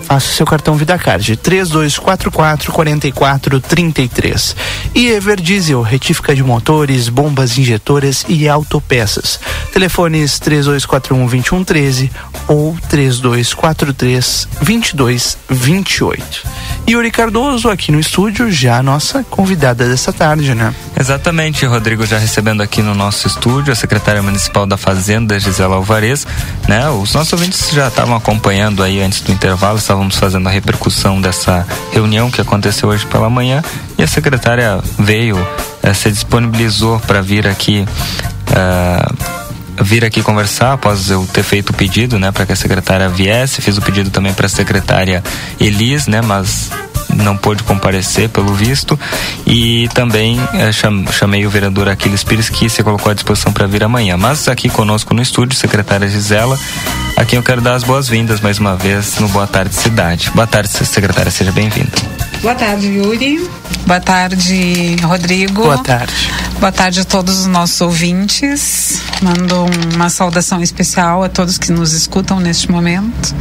Faça seu cartão VidaCard 3244 4433. E Everdiesel, retífica de motores, bombas injetoras e autopeças. Telefones 3241 2113 ou 3243 2228. Yuri Cardoso aqui no estúdio, já a nossa convidada dessa tarde, né? Exatamente, Rodrigo, já recebendo aqui no nosso estúdio a secretária municipal da Fazenda, Gisela Alvarez, né? Os nossos ouvintes já estavam acompanhando aí antes do intervalo, estávamos fazendo a repercussão dessa reunião que aconteceu hoje pela manhã e a secretária veio, eh, se disponibilizou para vir aqui eh, vir aqui conversar após eu ter feito o pedido, né, para que a secretária viesse. Fiz o pedido também para a secretária Elis, né, mas não pôde comparecer pelo visto e também eh, cham, chamei o vereador Aquiles Pires que se colocou à disposição para vir amanhã. Mas aqui conosco no estúdio, secretária Gisela, a quem eu quero dar as boas-vindas mais uma vez no Boa Tarde Cidade. Boa tarde, secretária, seja bem-vinda. Boa tarde, Yuri. Boa tarde, Rodrigo. Boa tarde. Boa tarde a todos os nossos ouvintes. Mando uma saudação especial a todos que nos escutam neste momento.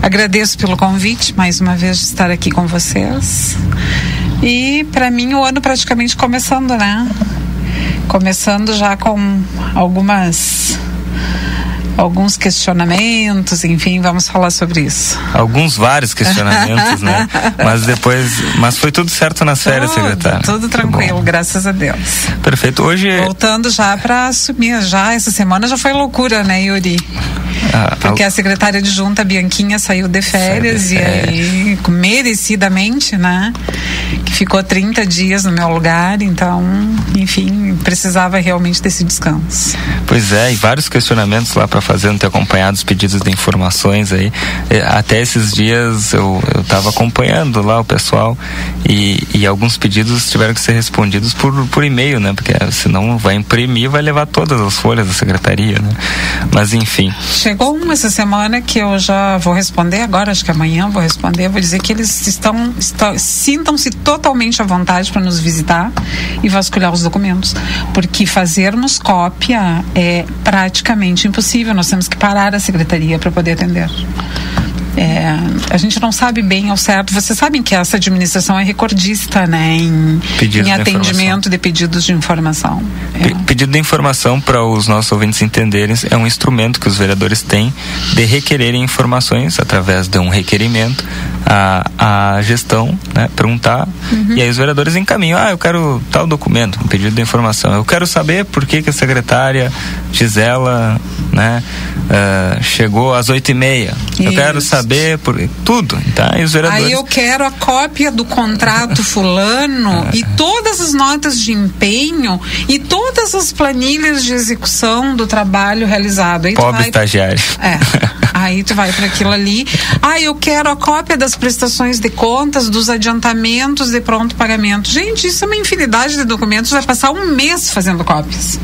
Agradeço pelo convite, mais uma vez, de estar aqui com vocês. E para mim o ano praticamente começando, né? Começando já com algumas alguns questionamentos, enfim, vamos falar sobre isso. Alguns vários questionamentos, né? Mas depois, mas foi tudo certo nas férias, tudo, secretária. Tudo tranquilo, graças a Deus. Perfeito. Hoje voltando já para assumir, já essa semana já foi loucura, né, Yuri? A, Porque a secretária adjunta, Bianquinha, saiu de férias de e férias. aí, merecidamente, né? Que ficou 30 dias no meu lugar, então, enfim, precisava realmente desse descanso. Pois é, e vários questionamentos lá para fazer, não ter acompanhado os pedidos de informações aí. Eh, Até esses dias eu, eu tava acompanhando lá o pessoal e, e alguns pedidos tiveram que ser respondidos por, por e-mail, né? Porque eh, senão vai imprimir, vai levar todas as folhas da secretaria, né? Mas enfim. Chegou um essa semana que eu já vou responder agora, acho que amanhã vou responder, vou dizer que eles estão, estão sintam-se totalmente à vontade para nos visitar e vasculhar os documentos, porque fazermos cópia é praticamente impossível, nós temos que parar a secretaria para poder atender. É, a gente não sabe bem ao certo. Vocês sabem que essa administração é recordista, né, em, em de atendimento de pedidos de informação. Pe- Pedido de informação para os nossos ouvintes entenderem é um instrumento que os vereadores têm de requererem informações através de um requerimento à, à gestão, né? Perguntar Uhum. e aí os vereadores encaminham, ah, eu quero tal documento, um pedido de informação. Eu quero saber por que, que a secretária Gisela, né, ah, chegou às oito e meia. Eu quero Isso. Saber por tudo, tá? E os vereadores Aí eu quero a cópia do contrato fulano É. e todas as notas de empenho e todas as planilhas de execução do trabalho realizado. Aí pobre vai- estagiário. É. Aí tu vai para aquilo ali. Ah, eu quero a cópia das prestações de contas, dos adiantamentos de pronto pagamento. Gente, isso é uma infinidade de documentos. Vai passar um mês fazendo cópias.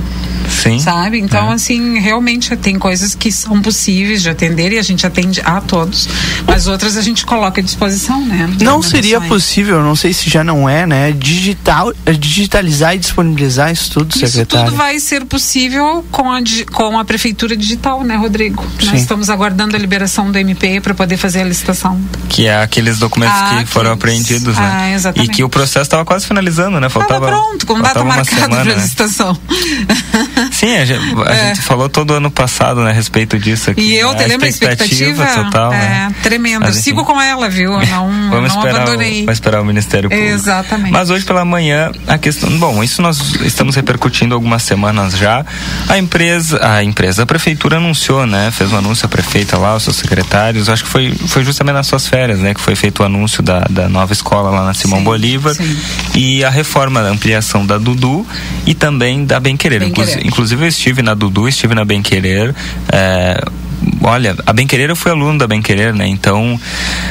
Sim. Sabe? Então, assim, realmente tem coisas que são possíveis de atender e a gente atende a todos. Mas outras a gente coloca à disposição, né? Não seria possível, não sei se já não é, né? Digital, digitalizar e disponibilizar isso tudo, Isso secretário. tudo vai ser possível com a, com a prefeitura digital, né, Rodrigo? Sim. Nós estamos aguardando a liberação do MP para poder fazer a licitação. Que é aqueles documentos Ah, que foram apreendidos, né? Ah, exatamente. E que o processo estava quase finalizando, né? Faltava. Tava pronto, com data marcada para né? licitação. Sim, a, gente, a É. gente falou todo ano passado né, a respeito disso aqui. E eu né? te lembro a expectativa, total, é né? tremenda. Mas, sigo com ela, viu? Eu Não, Vamos não esperar, o, abandonei. vamos esperar o Ministério Público. Exatamente. Mas hoje pela manhã, a questão. Bom, isso nós estamos repercutindo algumas semanas já. A empresa, a empresa, a prefeitura anunciou, né? Fez um anúncio a prefeita lá, os seus secretários. Acho que foi, foi justamente nas suas férias, né? Que foi feito o anúncio da, da nova escola lá na Simão Bolívar. E a reforma, a ampliação da Dudu e também da Bem Querer. Bem Querer. Inclusive eu estive na Dudu, estive na Bem Querer. é, Olha, a Bem Querer eu fui aluno da Bem Querer, né? Então,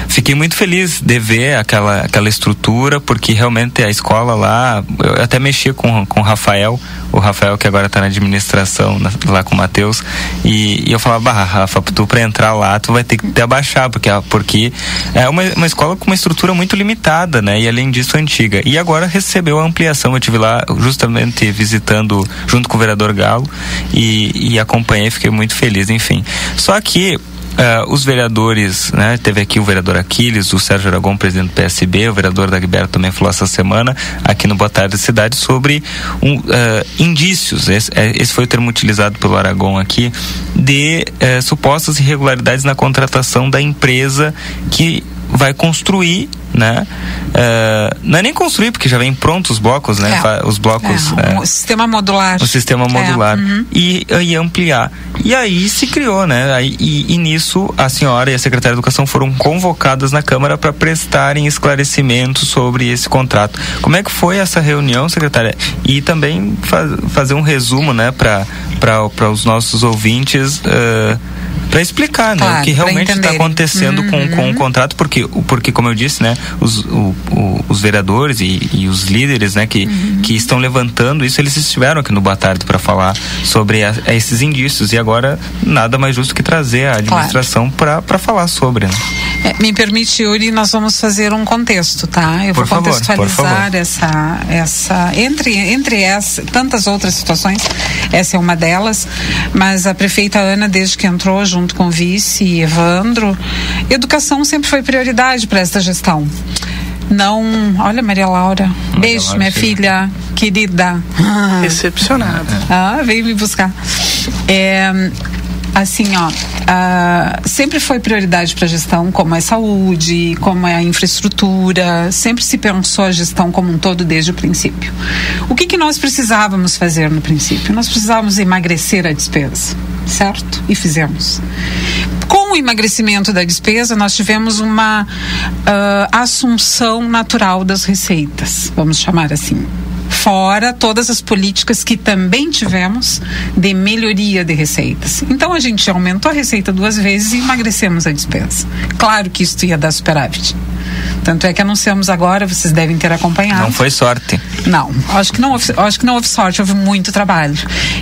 fiquei muito feliz de ver aquela, aquela estrutura, porque realmente a escola lá, eu até mexi com, com o Rafael, o Rafael que agora está na administração, na- lá com o Matheus, e, e eu falava, bah, Rafa, tu pra entrar lá, tu vai ter que te abaixar, porque, a- porque é uma, uma escola com uma estrutura muito limitada, né? E além disso, antiga. E agora recebeu a ampliação, eu tive lá justamente visitando junto com o vereador Galo e, e acompanhei, fiquei muito feliz, enfim. Só que eh, os vereadores, né? Teve aqui o vereador Aquiles, o Sérgio Aragão, presidente do PSB, o vereador Dagberto também falou essa semana aqui no Boa Tarde Cidade sobre um, eh, indícios, esse, eh, esse foi o termo utilizado pelo Aragão aqui, de eh, supostas irregularidades na contratação da empresa que vai construir, né? Eh, não é nem construir, porque já vem prontos os blocos, né? É. Os blocos. É, eh, o sistema modular. o sistema É, modular uhum. e, e ampliar. E aí se criou, né? Aí, e, e nisso a senhora e a secretária de Educação foram convocadas na Câmara para prestarem esclarecimentos sobre esse contrato. Como é que foi essa reunião, secretária? E também fa fazer um resumo, né, para os nossos ouvintes. Para explicar, né, Claro, o que realmente está acontecendo com, com Uhum. o contrato, porque, porque como eu disse, né, os, o- o- os vereadores e, e os líderes, né, que, Uhum. que estão levantando isso, eles estiveram aqui no Boa Tarde para falar sobre a- esses indícios e agora nada mais justo que trazer a administração para falar sobre. Né? É, me permite, Yuri, nós vamos fazer um contexto, tá? Eu Por vou contextualizar favor. essa, essa entre entre essa, tantas outras situações, essa é uma delas, mas a prefeita Ana, desde que entrou junto com o vice Evandro, educação sempre foi prioridade para esta gestão. Não, olha Maria Laura, beijo, Laura minha chegou. filha querida. Recepcionada. Ah, veio me buscar. É, Assim, ó, ah, sempre foi prioridade para a gestão, como é saúde, como é a infraestrutura, sempre se pensou a gestão como um todo desde o princípio. O que, que nós precisávamos fazer no princípio? Nós precisávamos emagrecer a despesa, certo? E fizemos. Com o emagrecimento da despesa, nós tivemos uma ah, assunção natural das receitas, vamos chamar assim fora todas as políticas que também tivemos de melhoria de receitas. Então a gente aumentou a receita duas vezes e emagrecemos a despesa. Claro que isso ia dar superávit. Tanto é que anunciamos agora, vocês devem ter acompanhado. Não foi sorte. Não, acho que não, houve- acho que não houve sorte, houve muito trabalho.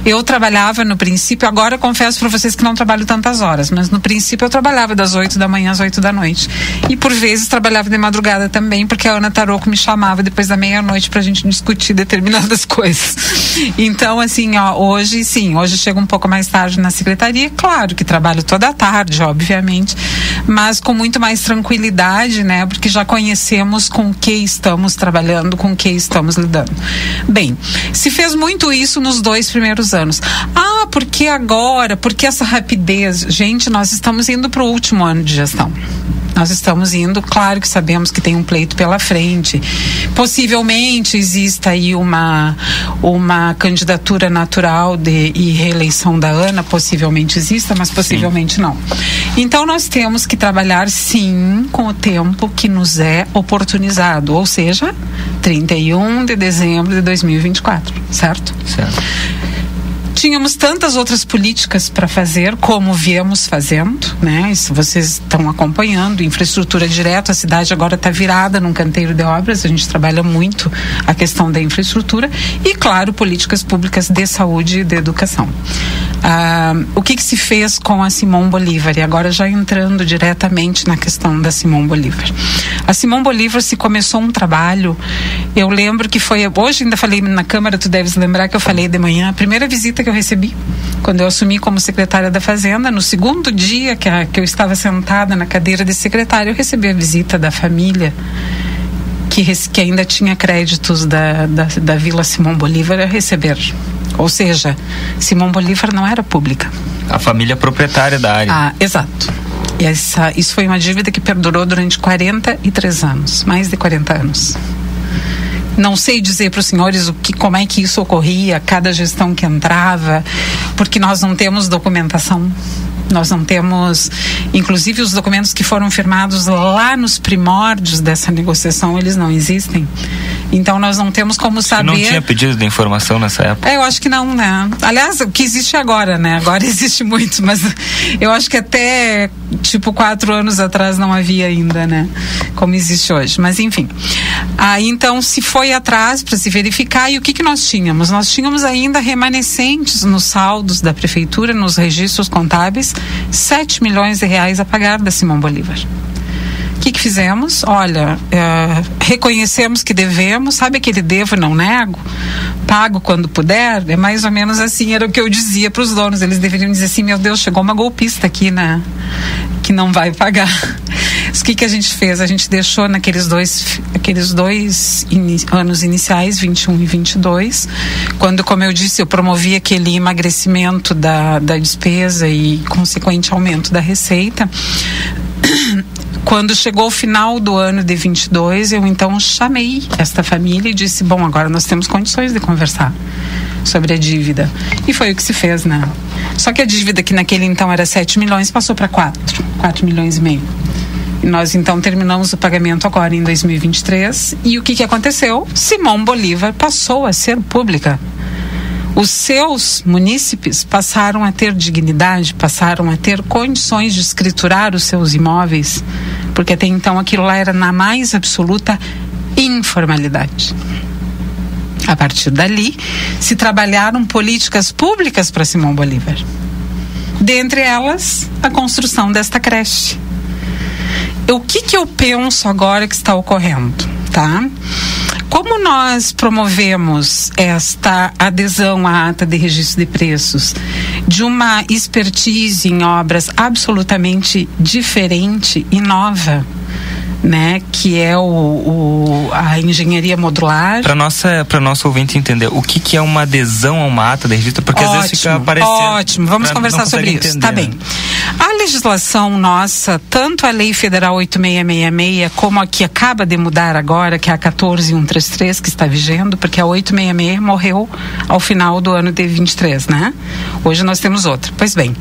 Eu trabalhava no princípio, agora confesso para vocês que não trabalho tantas horas, mas no princípio eu trabalhava das 8 da manhã às 8 da noite. E por vezes trabalhava de madrugada também, porque a Ana Taroco me chamava depois da meia-noite pra gente discutir determinadas coisas. Então, assim, ó, hoje sim, hoje chego um pouco mais tarde na secretaria, claro que trabalho toda a tarde, obviamente, mas com muito mais tranquilidade, né? Porque já conhecemos com que estamos trabalhando, com que estamos lidando. Bem, se fez muito isso nos dois primeiros anos. Ah, por que agora? Por que essa rapidez? Gente, nós estamos indo para o último ano de gestão. Nós estamos indo, claro que sabemos que tem um pleito pela frente. Possivelmente exista aí uma, uma candidatura natural de e reeleição da Ana, possivelmente exista, mas possivelmente não. Então nós temos que trabalhar sim com o tempo que nos é oportunizado, ou seja, 31 de dezembro de 2024, certo? Certo. Tínhamos tantas outras políticas para fazer, como viemos fazendo, né? Isso vocês estão acompanhando. Infraestrutura direta, a cidade agora está virada num canteiro de obras, a gente trabalha muito a questão da infraestrutura e, claro, políticas públicas de saúde e de educação. Ah, o que, que se fez com a Simão Bolívar? E agora já entrando diretamente na questão da Simão Bolívar. A Simão Bolívar se começou um trabalho, eu lembro que foi, hoje ainda falei na Câmara, tu deves lembrar que eu falei de manhã, a primeira visita que eu recebi, quando eu assumi como secretária da Fazenda, no segundo dia que, a, que eu estava sentada na cadeira de secretária, eu recebi a visita da família que, que ainda tinha créditos da, da, da Vila Simão Bolívar a receber. Ou seja, Simão Bolívar não era pública. A família proprietária da área. Ah, exato. E essa, isso foi uma dívida que perdurou durante 43 anos, mais de 40 anos. Não sei dizer para os senhores o que, como é que isso ocorria, cada gestão que entrava, porque nós não temos documentação. Nós não temos, inclusive os documentos que foram firmados lá nos primórdios dessa negociação, eles não existem. Então nós não temos como saber. Não tinha pedido de informação nessa época. É, eu acho que não, né? Aliás, o que existe agora, né? Agora existe muito, mas eu acho que até tipo quatro anos atrás não havia ainda, né? Como existe hoje. Mas enfim. Aí então se foi atrás para se verificar e o que que nós tínhamos? Nós tínhamos ainda remanescentes nos saldos da prefeitura, nos registros contábeis, 7 milhões de reais a pagar da Simão Bolívar. O que, que fizemos? Olha, eh, reconhecemos que devemos, sabe aquele devo não nego? Pago quando puder? É mais ou menos assim, era o que eu dizia para os donos. Eles deveriam dizer assim: meu Deus, chegou uma golpista aqui, né? Que não vai pagar. O que, que a gente fez? A gente deixou naqueles dois, aqueles dois ini- anos iniciais, 21 e 22, quando, como eu disse, eu promovi aquele emagrecimento da, da despesa e consequente aumento da receita. Quando chegou o final do ano de 22, eu então chamei esta família e disse: Bom, agora nós temos condições de conversar sobre a dívida. E foi o que se fez, né? Só que a dívida, que naquele então era 7 milhões, passou para 4, 4 milhões e meio. E nós então terminamos o pagamento agora em 2023. E o que, que aconteceu? Simão Bolívar passou a ser pública. Os seus munícipes passaram a ter dignidade, passaram a ter condições de escriturar os seus imóveis, porque até então aquilo lá era na mais absoluta informalidade. A partir dali, se trabalharam políticas públicas para Simão Bolívar. Dentre elas, a construção desta creche. O que, que eu penso agora que está ocorrendo, tá? Como nós promovemos esta adesão à ata de registro de preços? De uma expertise em obras absolutamente diferente e nova, né, que é o, o a engenharia modular. Para nossa para nosso ouvinte entender, o que que é uma adesão a uma ata de registro? Porque ótimo, às vezes fica aparecendo. Ótimo, vamos conversar sobre isso. Tá bem. A legislação nossa, tanto a Lei Federal 8666 como a que acaba de mudar agora, que é a 14133 que está vigendo, porque a 866 morreu ao final do ano de 23, né? Hoje nós temos outra. Pois bem,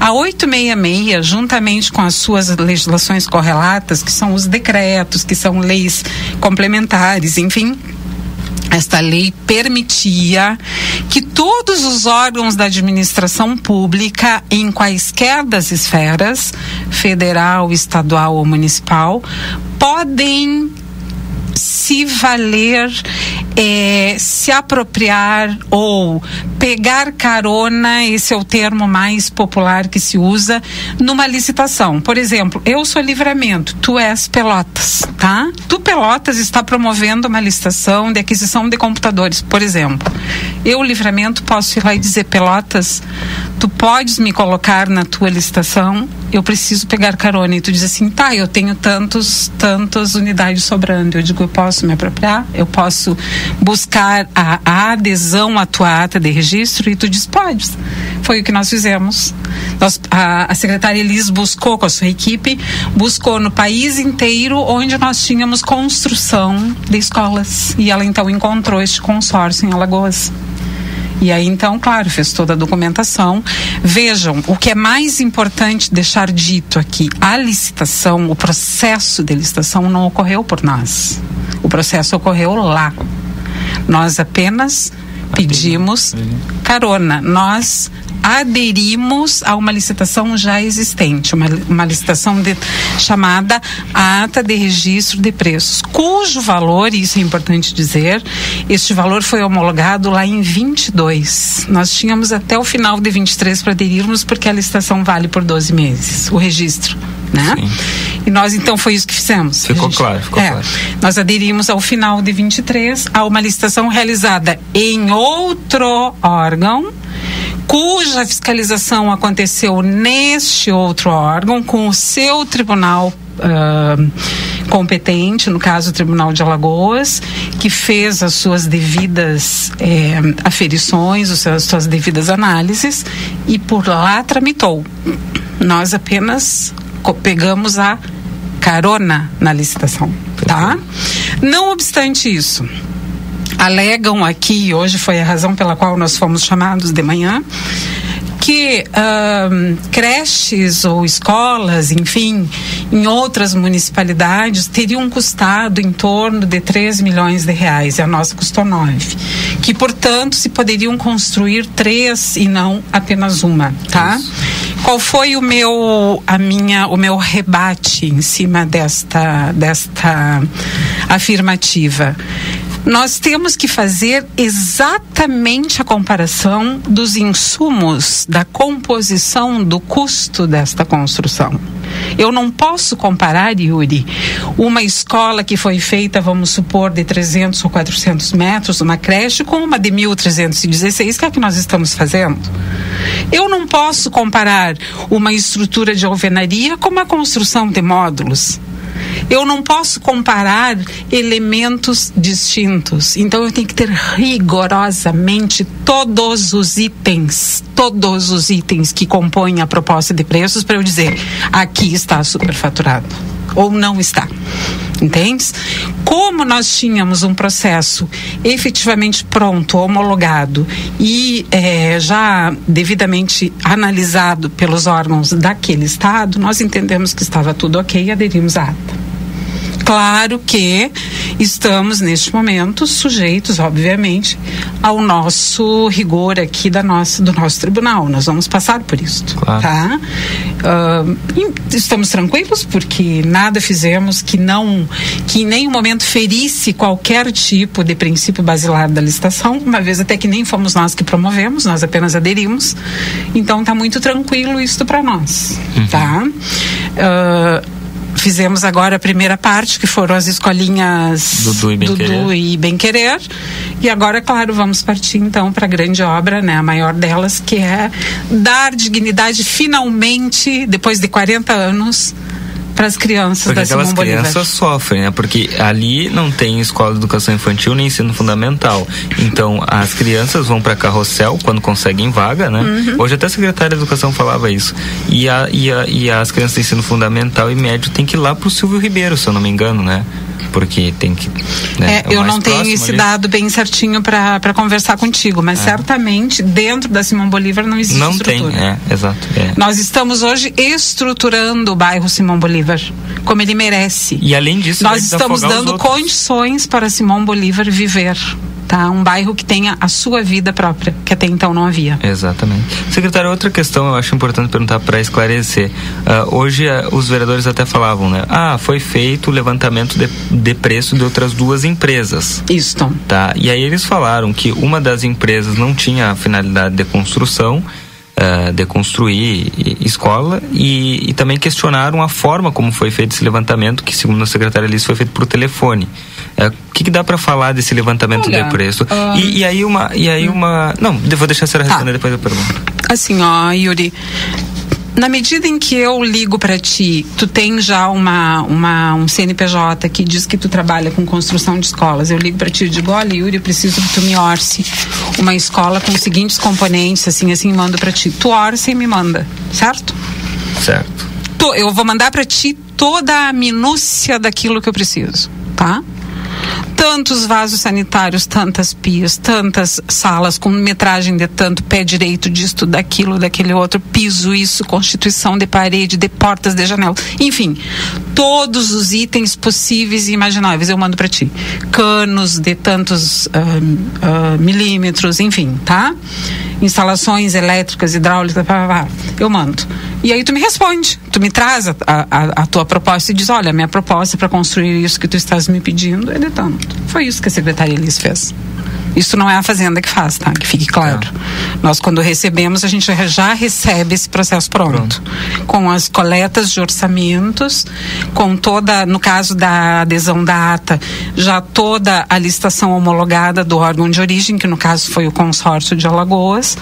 a 866, juntamente com as suas legislações correlatas, que são os decretos, que são leis complementares, enfim, esta lei permitia que todos os órgãos da administração pública, em quaisquer das esferas, federal, estadual ou municipal, podem se valer, é, se apropriar ou pegar carona, esse é o termo mais popular que se usa, numa licitação. Por exemplo, eu sou livramento, tu és Pelotas, tá? Tu Pelotas está promovendo uma licitação de aquisição de computadores, por exemplo. Eu, livramento, posso ir lá e dizer, Pelotas, tu podes me colocar na tua licitação, eu preciso pegar carona. E tu diz assim, tá, eu tenho tantos, tantas unidades sobrando. Eu digo, posso me apropriar? Eu posso buscar a, a adesão à tua ata de registro? E tu diz, pode. Foi o que nós fizemos. Nós, a, a secretária Elis buscou com a sua equipe, buscou no país inteiro onde nós tínhamos construção de escolas. E ela então encontrou este consórcio em Alagoas. E aí, então, claro, fez toda a documentação. Vejam, o que é mais importante deixar dito aqui: a licitação, o processo de licitação não ocorreu por nós. O processo ocorreu lá. Nós apenas pedimos carona. Nós aderimos a uma licitação já existente, uma, uma licitação de, chamada Ata de Registro de Preços, cujo valor, isso é importante dizer, este valor foi homologado lá em 22. Nós tínhamos até o final de 23 para aderirmos, porque a licitação vale por 12 meses, o registro. Né? E nós então foi isso que fizemos. Ficou gente, claro, ficou é, claro. Nós aderimos ao final de 23 a uma licitação realizada em outro órgão cuja fiscalização aconteceu neste outro órgão, com o seu tribunal uh, competente, no caso o Tribunal de Alagoas, que fez as suas devidas eh, aferições, as suas devidas análises e por lá tramitou. Nós apenas pegamos a carona na licitação, tá? Não obstante isso, alegam aqui, hoje foi a razão pela qual nós fomos chamados de manhã, que creches ou escolas, enfim, em outras municipalidades teriam custado em torno de 3 milhões de reais e a nossa custou 9. Que, portanto, se poderiam construir três e não apenas uma, tá? Isso. Qual foi o meu a minha o meu rebate em cima desta desta afirmativa? Nós temos que fazer exatamente a comparação dos insumos, da composição do custo desta construção. Eu não posso comparar, Yuri, uma escola que foi feita, vamos supor, de 300 ou 400 metros, uma creche, com uma de 1316, que é a que nós estamos fazendo. Eu não posso comparar uma estrutura de alvenaria com uma construção de módulos. Eu não posso comparar elementos distintos. Então eu tenho que ter rigorosamente todos os itens, todos os itens que compõem a proposta de preços para eu dizer aqui está superfaturado ou não está. Entende? Como nós tínhamos um processo efetivamente pronto, homologado e é, já devidamente analisado pelos órgãos daquele Estado, nós entendemos que estava tudo ok e aderimos à ata. Claro que estamos neste momento sujeitos, obviamente, ao nosso rigor aqui da nossa, do nosso tribunal. Nós vamos passar por isso, claro. tá? Uh, estamos tranquilos porque nada fizemos que não, que em nenhum momento ferisse qualquer tipo de princípio basilar da licitação, uma vez até que nem fomos nós que promovemos, nós apenas aderimos. Então está muito tranquilo isso para nós, uhum. tá? Uh, fizemos agora a primeira parte, que foram as escolinhas Dudu e Bem, Dudu Querer. E, Bem Querer. e agora, claro, vamos partir então para a grande obra, né, a maior delas, que é dar dignidade finalmente, depois de 40 anos, para as crianças Porque da aquelas Simão Bolívar. crianças sofrem, né? Porque ali não tem escola de educação infantil nem ensino fundamental. Então, as crianças vão para carrossel quando conseguem vaga, né? Uhum. Hoje até a secretária de educação falava isso. E, a, e, a, e as crianças de ensino fundamental e médio têm que ir lá pro Silvio Ribeiro, se eu não me engano, né? Porque tem que. Né? É, o eu não tenho esse ali. dado bem certinho para conversar contigo, mas É. certamente dentro da Simão Bolívar não existe Não tem, estrutura. é, exato. É. Nós estamos hoje estruturando o bairro Simão Bolívar, como ele merece. E além disso, Nós estamos dando condições para Simão Bolívar viver. Tá? Um bairro que tenha a sua vida própria, que até então não havia. Exatamente. Secretário, outra questão eu acho importante perguntar para esclarecer. Ah, hoje ah, os vereadores até falavam, né? Ah, foi feito o levantamento de, de preço de outras duas empresas. Isso. Tá. E aí eles falaram que uma das empresas não tinha a finalidade de construção. Ah, de construir e- escola e, e também questionaram a forma como foi feito esse levantamento que segundo a secretária Alice foi feito por telefone Ah, o que, que dá para falar desse levantamento Olha, de preço ah, e, e aí uma e aí uma não vou deixar a senhora Tá. responder depois eu pergunto Assim, ó, Yuri. Na medida em que eu ligo para ti, tu tem já uma, uma, um CNPJ que diz que tu trabalha com construção de escolas. Eu ligo para ti e digo: olha, Yuri, eu preciso que tu me orce uma escola com os seguintes componentes, assim, assim, mando para ti. Tu orça e me manda, certo? certo To- eu vou mandar para ti toda a minúcia daquilo que eu preciso, tá? Tantos vasos sanitários, tantas pias, tantas salas com metragem de tanto, pé direito disto, daquilo, daquele outro, piso, isso, constituição de parede, de portas, de janela. Enfim, todos os itens possíveis e imagináveis eu mando para ti. Canos de tantos ah, ah, milímetros, enfim, tá? Instalações elétricas, hidráulicas, pá, pá, pá. eu mando. E aí tu me responde, tu me traz a, a, a tua proposta e diz, olha, minha proposta para construir isso que tu estás me pedindo é de tanto. Foi isso que a Secretaria Elis fez. Isso não é a Fazenda que faz, tá? Que fique claro. Nós, quando recebemos, a gente já recebe esse processo pronto. Com as coletas de orçamentos, com toda, no caso da adesão da ata, já toda a licitação homologada do órgão de origem, que no caso foi o consórcio de Alagoas,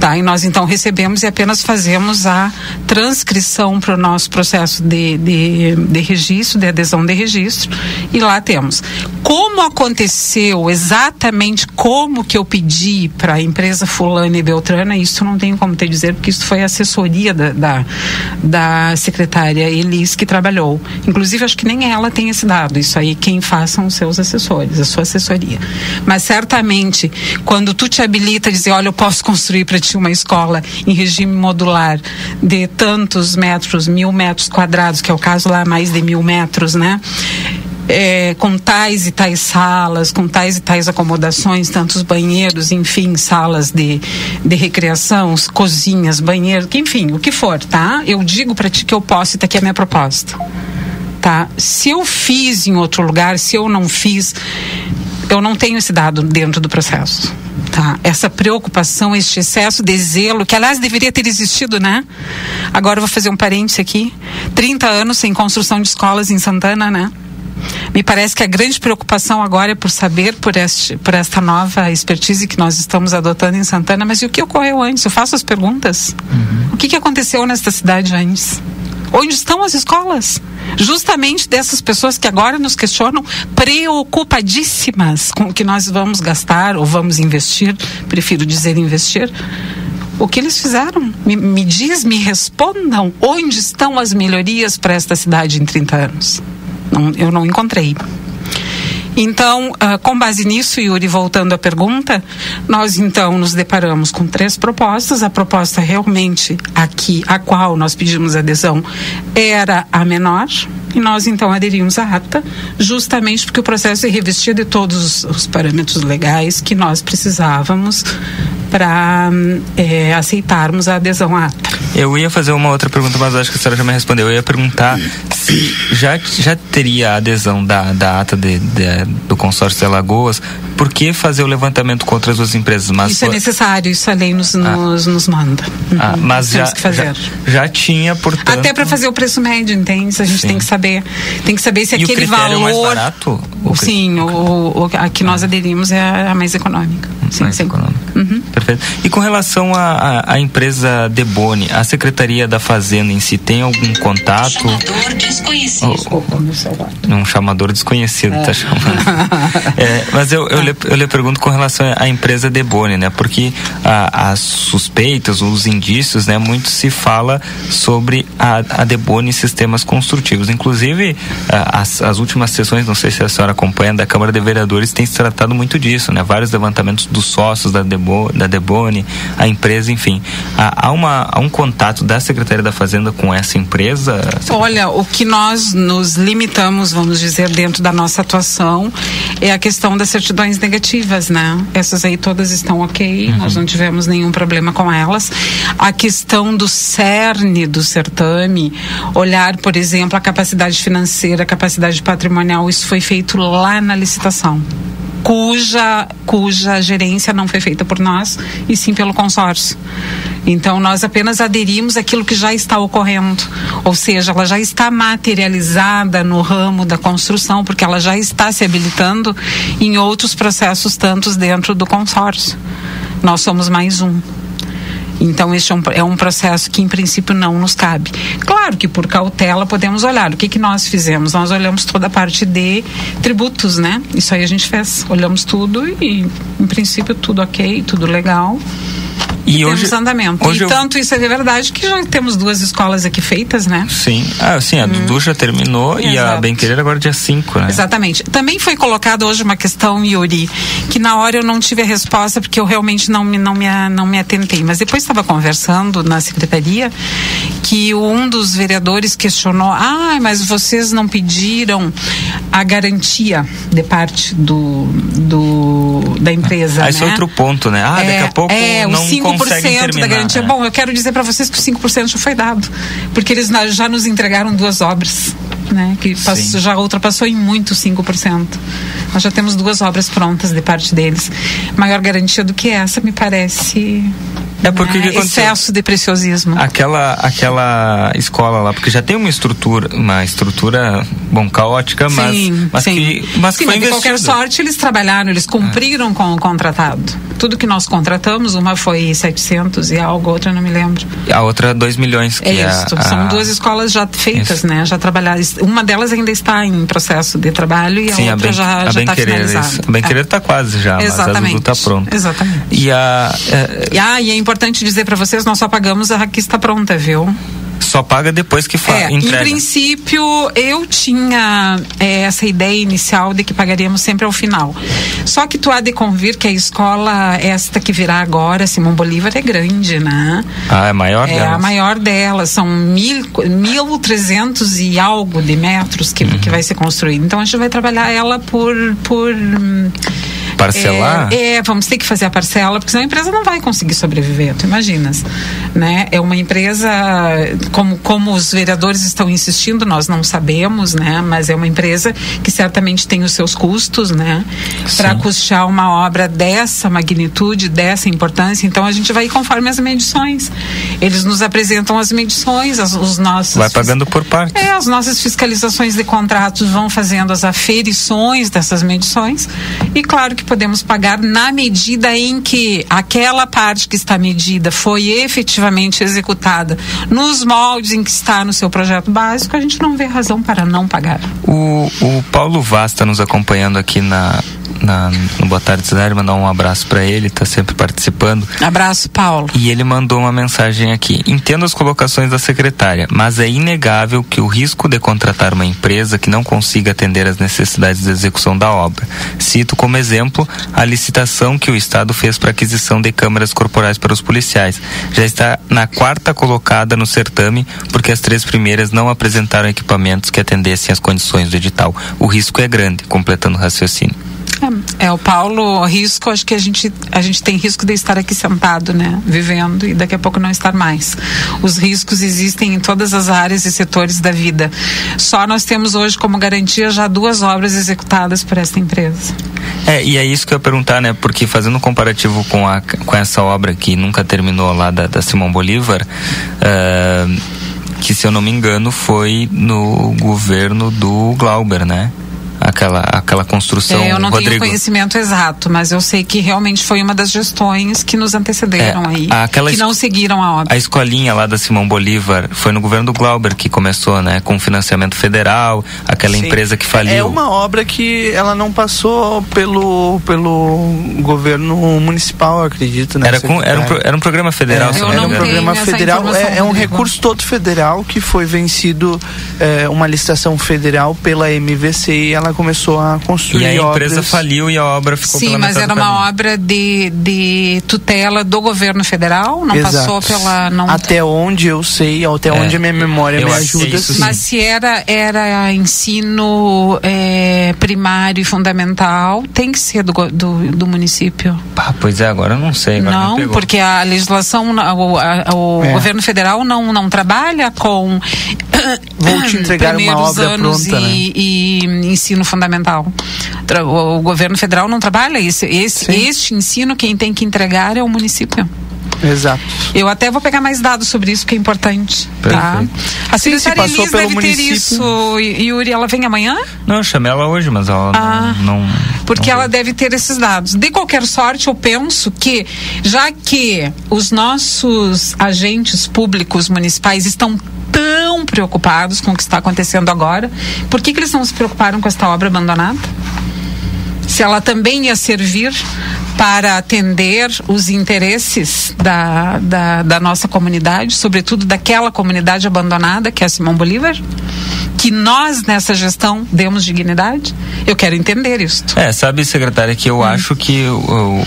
tá? E nós então recebemos e apenas fazemos a transcrição para o nosso processo de, de, de registro, de adesão de registro, e lá temos. Como aconteceu exatamente como que eu pedi para a empresa fulana e beltrana, isso não tenho como te dizer, porque isso foi assessoria da, da, da secretária Elis que trabalhou. Inclusive, acho que nem ela tem esse dado. Isso aí quem faz são os seus assessores, a sua assessoria. Mas certamente, quando tu te habilita a dizer, olha, eu posso construir para ti uma escola em regime modular de tantos metros, mil metros quadrados, que é o caso lá, mais de mil metros, né? É, com tais e tais salas, com tais e tais acomodações, tantos banheiros, enfim, salas de, de recreação, cozinhas, banheiros, enfim, o que for, tá? Eu digo para ti que eu posso e tá aqui a minha proposta. Tá? Se eu fiz em outro lugar, se eu não fiz, eu não tenho esse dado dentro do processo. Tá? Essa preocupação, este excesso de zelo, que aliás deveria ter existido, né? Agora eu vou fazer um parêntese aqui. 30 anos sem construção de escolas em Santana, né? Me parece que a grande preocupação agora é por saber por, este, por esta nova expertise que nós estamos adotando em Santana, mas e o que ocorreu antes? Eu faço as perguntas. O que, que aconteceu nesta cidade antes? Onde estão as escolas? Justamente dessas pessoas que agora nos questionam, preocupadíssimas com o que nós vamos gastar ou vamos investir, prefiro dizer investir. O que eles fizeram? Me, me diz, me respondam onde estão as melhorias para esta cidade em 30 anos. Não, eu não encontrei. Então, ah, com base nisso, Yuri, voltando à pergunta, nós então nos deparamos com três propostas. A proposta realmente aqui, a qual nós pedimos adesão, era a menor. E nós então aderimos à ata, justamente porque o processo é revestia de todos os, os parâmetros legais que nós precisávamos para eh, aceitarmos a adesão à ata. Eu ia fazer uma outra pergunta, mas acho que a senhora já me respondeu. Eu ia perguntar se já, já teria a adesão da, da ata de, de- do consórcio de Alagoas, por que fazer o levantamento contra as duas empresas? Mas, isso é necessário, isso a lei nos, nos, nos manda. Ah, Uhum, mas já, já, já tinha, portanto. Até para fazer o preço médio, entende? A gente tem que saber, tem que saber se E aquele critério valor. mais barato? O Sim, o, o- a que nós aderimos é a mais econômica. sim, mais sim. econômica. Uhum. Perfeito. E com relação à empresa Deboni, a Secretaria da Fazenda em si tem algum contato? Oh, um chamador desconhecido, tá chamando. É, mas eu, eu, lhe, eu lhe pergunto com relação à empresa Deboni, né? Porque a- as suspeitas, os indícios, né? Muito se fala sobre a, a Deboni Sistemas Construtivos. Inclusive, a- as, as últimas sessões, não sei se a senhora acompanha, da Câmara de Vereadores tem se tratado muito disso, né? Vários levantamentos dos sócios da, Debo, da Deboni, a empresa, enfim. Há, uma, há um contato da Secretaria da Fazenda com essa empresa? Olha, o que nós nos limitamos, vamos dizer, dentro da nossa atuação é a questão das certidões negativas, né? Essas aí todas estão ok, nós não tivemos nenhum problema com elas. A questão do cerne do certame, olhar, por exemplo, a capacidade financeira, a capacidade patrimonial, isso foi feito lá na licitação cuja cuja gerência não foi feita por nós e sim pelo consórcio. Então nós apenas aderimos àquilo que já está ocorrendo, ou seja, ela já está materializada no ramo da construção, porque ela já está se habilitando em outros processos tantos dentro do consórcio. Nós somos mais um. Então, este é um, é um processo que, em princípio, não nos cabe. Claro que, por cautela, podemos olhar. O que, que nós fizemos? Nós olhamos toda a parte de tributos, né? Isso aí a gente fez. Olhamos tudo e, em princípio, tudo ok, tudo legal. E temos hoje- andamento. hoje e eu- tanto isso é verdade que já temos duas escolas aqui feitas, né? Sim. Ah, sim, a Dudu já terminou e a Exato. Bem Querer agora dia 5, né? Exatamente. Também foi colocada hoje uma questão, Yuri, que na hora eu não tive a resposta porque eu realmente não me, não me, não me atentei. Mas depois estava conversando na secretaria que um dos vereadores questionou: ah, mas vocês não pediram a garantia de parte do, do da empresa. Ah, esse é né? outro ponto, né? Ah, daqui a pouco é, não os 5% conseguem terminar. da garantia. é. Bom, eu quero dizer para vocês que o 5% já foi dado, porque eles já nos entregaram duas obras, né? Que pass- Sim. já ultrapassou em muito 5%. Nós já temos duas obras prontas de parte deles. Maior garantia do que essa me parece É porque o que aconteceu? excesso de preciosismo. Aquela, aquela escola lá, porque já tem uma estrutura, uma estrutura, bom, caótica, mas, Sim, mas sim. que, mas que Sim, foi mas de qualquer sorte eles trabalharam, eles cumpriram com o contratado. Tudo que nós contratamos, uma foi 700 e algo, outra não me lembro. A outra 2 milhões, que É é, isso. a, São duas escolas já feitas, Isso. né? Já trabalharam. Uma delas ainda está em processo de trabalho e a Sim, a outra bem, já a está querer, finalizada. isso. A bem É. querer tá quase já, mas a Exatamente. Dudu tá pronta. Exatamente. E a é, E, ah, e é importante dizer para vocês, nós só pagamos a que está pronta, viu? só paga depois que fa, É, em entrega. princípio, eu tinha é, essa ideia inicial de que pagaríamos sempre ao final. Só que tu há de convir que a escola, esta que virá agora, Simão Bolívar, é grande, né? Ah, é maior É delas? a maior delas, são mil, mil trezentos e algo de metros que, Uhum. que vai ser construído. Então a gente vai trabalhar ela por. por hum, Parcelar? É, é, vamos ter que fazer a parcela, porque senão a empresa não vai conseguir sobreviver, tu imaginas. Né? É uma empresa, como, como os vereadores estão insistindo, nós não sabemos, né? mas é uma empresa que certamente tem os seus custos né? para custear uma obra dessa magnitude, dessa importância. Então a gente vai conforme as medições. Eles nos apresentam as medições, as, os nossos. Vai pagando por parte. É, as nossas fiscalizações de contratos vão fazendo as aferições dessas medições e claro que podemos pagar na medida em que aquela parte que está medida foi efetivamente executada nos moldes em que está no seu projeto básico, a gente não vê razão para não pagar. O, o Paulo Vaz está nos acompanhando aqui na, na, no Boa Tarde Cidade, mandar um abraço para ele, está sempre participando. Abraço, Paulo. E ele mandou uma mensagem aqui. Entendo as colocações da secretária, mas é inegável que o risco de contratar uma empresa que não consiga atender às necessidades de execução da obra. Cito como exemplo a licitação que o Estado fez para aquisição de câmeras corporais para os policiais. Já está na quarta colocada no certame, porque as três primeiras não apresentaram equipamentos que atendessem às condições do edital. O risco é grande, completando o raciocínio. É, é, o Paulo, risco, acho que a gente, a gente tem risco de estar aqui sentado, né? Vivendo e daqui a pouco não estar mais. Os riscos existem em todas as áreas e setores da vida. Só nós temos hoje como garantia já duas obras executadas por esta empresa. É, e é isso que eu ia perguntar, né? Porque fazendo um comparativo com, a, com essa obra que nunca terminou lá da, da Simão Bolívar, ah, que se eu não me engano foi no governo do Glauber, né? Aquela, aquela construção, É, eu não Rodrigo? tenho conhecimento exato, mas eu sei que realmente foi uma das gestões que nos antecederam É, aí, aquela que es- não seguiram a obra. A escolinha lá da Simão Bolívar foi no governo do Glauber que começou, né? Com financiamento federal, aquela Sim. empresa que faliu. É uma obra que ela não passou pelo, pelo governo municipal, eu acredito, né? Era, com, era, um, pro- era um programa federal, É, se eu era não um programa federal, é, é um recurso todo federal que foi vencido é, uma licitação federal pela MVC e ela começou a construir E a empresa obras. faliu e a obra ficou Sim, pela mas era uma obra de, de tutela do governo federal, não Exato. passou pela. Não... Até onde eu sei, até É, onde a minha memória eu me que ajuda. isso. Mas se era, era ensino é, primário e fundamental, tem que ser do, go- do, do município. Ah, pois é, agora eu não sei. Não, pegou. porque a legislação, o, a- o É. governo federal não, não trabalha com Vou te entregar uma primeiros obra anos pronta, né? e, e ensino fundamental. O, governo federal não trabalha isso. Esse, este ensino quem tem que entregar é o município. Exato. Eu até vou pegar mais dados sobre isso, que é importante. Tá? Perfeito. A Sim, se secretária passou Elis pelo deve ter município. isso. E- Yuri, ela vem amanhã? Não, eu chamei ela hoje, mas ela Ah. não, não. Porque ela deve ter esses dados. De qualquer sorte, eu penso que, já que os nossos agentes públicos municipais estão tão preocupados com o que está acontecendo agora, por que, que eles não se preocuparam com esta obra abandonada? Se ela também ia servir para atender os interesses da, da, da nossa comunidade, sobretudo daquela comunidade abandonada que é a Simão Bolívar, que nós nessa gestão demos dignidade? Eu quero entender isso. É, sabe, secretária, que eu acho que o-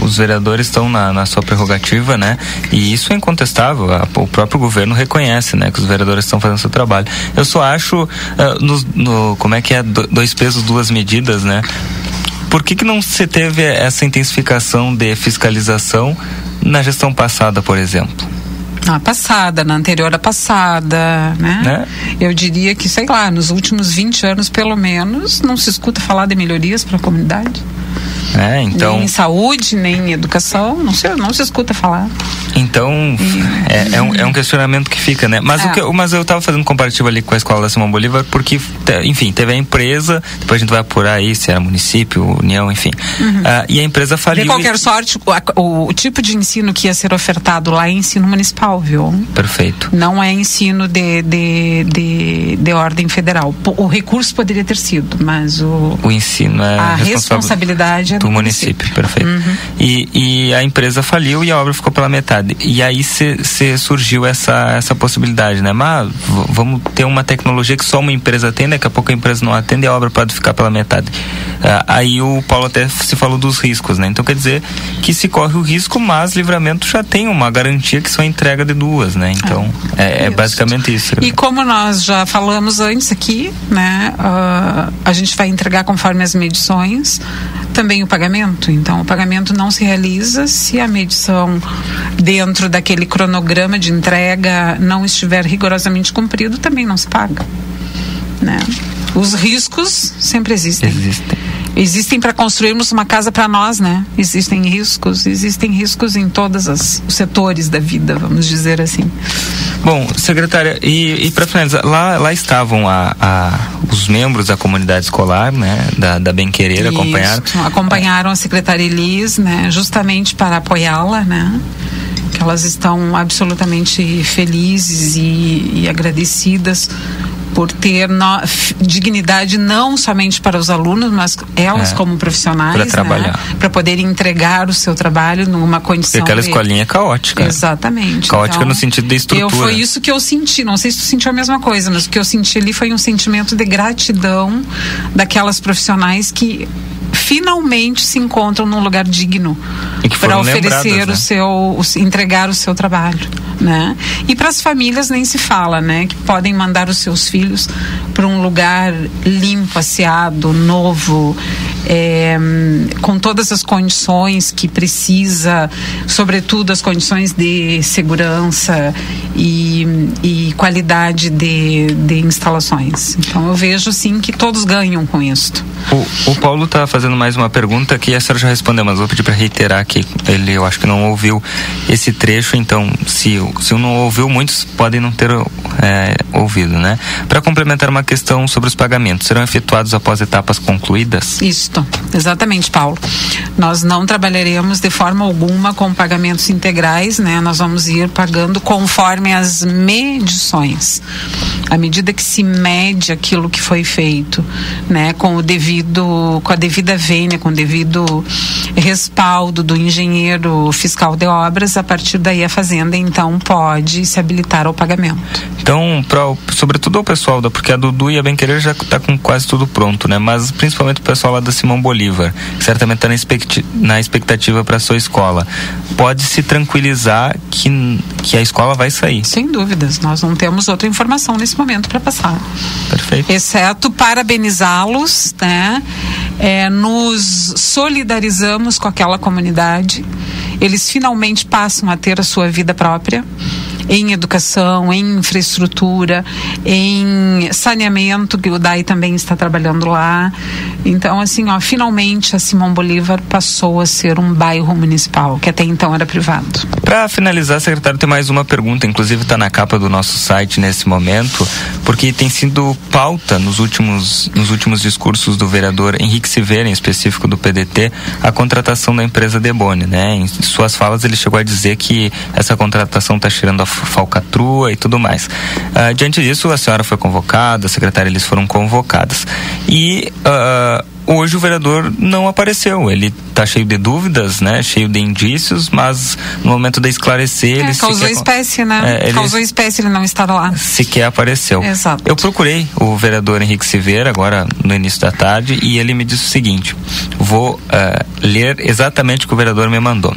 o- os vereadores estão na, na sua prerrogativa, né? E isso é incontestável. a- o próprio governo reconhece, né? Que os vereadores estão fazendo seu trabalho. Eu só acho, ah, nos- no, como é que é, Do- dois pesos, duas medidas, né? Por que, que não se teve essa intensificação de fiscalização na gestão passada, por exemplo? Na passada, na anterior à passada, né? Né? Eu diria que, sei lá, nos últimos 20 anos, pelo menos, não se escuta falar de melhorias para a comunidade. É, então. Nem em saúde, nem em educação, não se, não se escuta falar. Então, é, é um, é um questionamento que fica, né? Mas, É. o que, eu- mas eu tava fazendo um comparativo ali com a escola da Simão Bolívar, porque, enfim, teve a empresa, depois a gente vai apurar aí se era município, união, enfim. Uhum. Ah, e a empresa faliu. De qualquer sorte, o, a- o- o tipo de ensino que ia ser ofertado lá é ensino municipal, viu? Perfeito. Não é ensino de, de, de, de ordem federal. O recurso poderia ter sido, mas o, O ensino é a responsabilidade é do município, perfeito. E, e a empresa faliu e a obra ficou pela metade. E aí se, surgiu essa, essa possibilidade, né? Mas vamos ter uma tecnologia que só uma empresa tem, daqui a pouco a empresa não atende a obra pode ficar pela metade. Ah, aí o Paulo até se falou dos riscos, né? Então quer dizer que se corre o risco, mas livramento já tem uma garantia que só entrega de duas, né? Então é, é basicamente isso. E como nós já falamos antes aqui, né, ah, a gente vai entregar conforme as medições também o pagamento. Então, o pagamento não se realiza se a medição dentro daquele cronograma de entrega não estiver rigorosamente cumprido, também não se paga. Né? Os riscos sempre existem. Existem. Existem para construirmos uma casa para nós, né? Existem riscos, existem riscos em todos os setores da vida, vamos dizer assim. Bom, secretária, e, e para finalizar, lá, lá estavam a, a- os membros da comunidade escolar, né, da, da Bem Querer, acompanharam. Isso, acompanharam a secretária Elis, né, justamente para apoiá-la, né? Que elas estão absolutamente felizes e, e agradecidas por ter no- dignidade não somente para os alunos, mas elas É, como profissionais, pra trabalhar. para poderem entregar o seu trabalho numa Porque condição aquela de- escolinha é caótica. Exatamente. Caótica Então, no sentido da estrutura. Eu, foi isso que eu senti. Não sei se tu sentiu a mesma coisa, mas o que eu senti ali foi um sentimento de gratidão daquelas profissionais que finalmente se encontram num lugar digno para oferecer né? o seu o- entregar o seu trabalho né? E para as famílias nem se fala né? Que podem mandar os seus filhos para um lugar limpo asseado novo é, com todas as condições que precisa sobretudo as condições de segurança e, e qualidade de, de instalações. Então eu vejo sim que todos ganham com isso O, o Paulo está fazendo mais uma pergunta que a senhora já respondeu, mas vou pedir para reiterar que ele, eu acho que não ouviu esse trecho, então se, se não ouviu, muitos podem não ter é, ouvido, né? Para complementar uma questão sobre os pagamentos, serão efetuados após etapas concluídas? Isto, exatamente, Paulo. Nós não trabalharemos de forma alguma com pagamentos integrais, né? Nós vamos ir pagando conforme as medições. À medida que se mede aquilo que foi feito, né, com o devido, com a devida com devido respaldo do engenheiro fiscal de obras, a partir daí a fazenda então pode se habilitar ao pagamento. Então, pra, sobretudo ao pessoal da, porque a Dudu e a Bem Querer já está com quase tudo pronto, né? Mas principalmente o pessoal lá da Simão Bolívar, que certamente está na, expecti na expectativa para sua escola. Pode se tranquilizar que, que a escola vai sair. Sem dúvidas, nós não temos outra informação nesse momento para passar. Perfeito. Exceto parabenizá-los, né? É, nos solidarizamos com aquela comunidade. Eles finalmente passam a ter a sua vida própria em educação, em infraestrutura, em saneamento, que o DAI também está trabalhando lá. Então, assim, ó, finalmente a Simão Bolívar passou a ser um bairro municipal, que até então era privado. Para finalizar, secretário, tem mais uma pergunta, inclusive está na capa do nosso site nesse momento, porque tem sido pauta nos últimos, nos últimos discursos do vereador Henrique Silveira, em específico do PDT, a contratação da empresa Debone, né? Em suas falas ele chegou a dizer que essa contratação está tirando a falcatrua e tudo mais. Uh, diante disso, a senhora foi convocada, a secretária eles foram convocadas. E uh, hoje o vereador não apareceu. Ele está cheio de dúvidas, né? Cheio de indícios, mas no momento de esclarecer, é, ele causou sequer, espécie, né? É, ele causou espécie ele não estar lá. Sequer apareceu. Exato. Eu procurei o vereador Henrique Silveira agora no início da tarde e ele me disse o seguinte: vou uh, ler exatamente o que o vereador me mandou.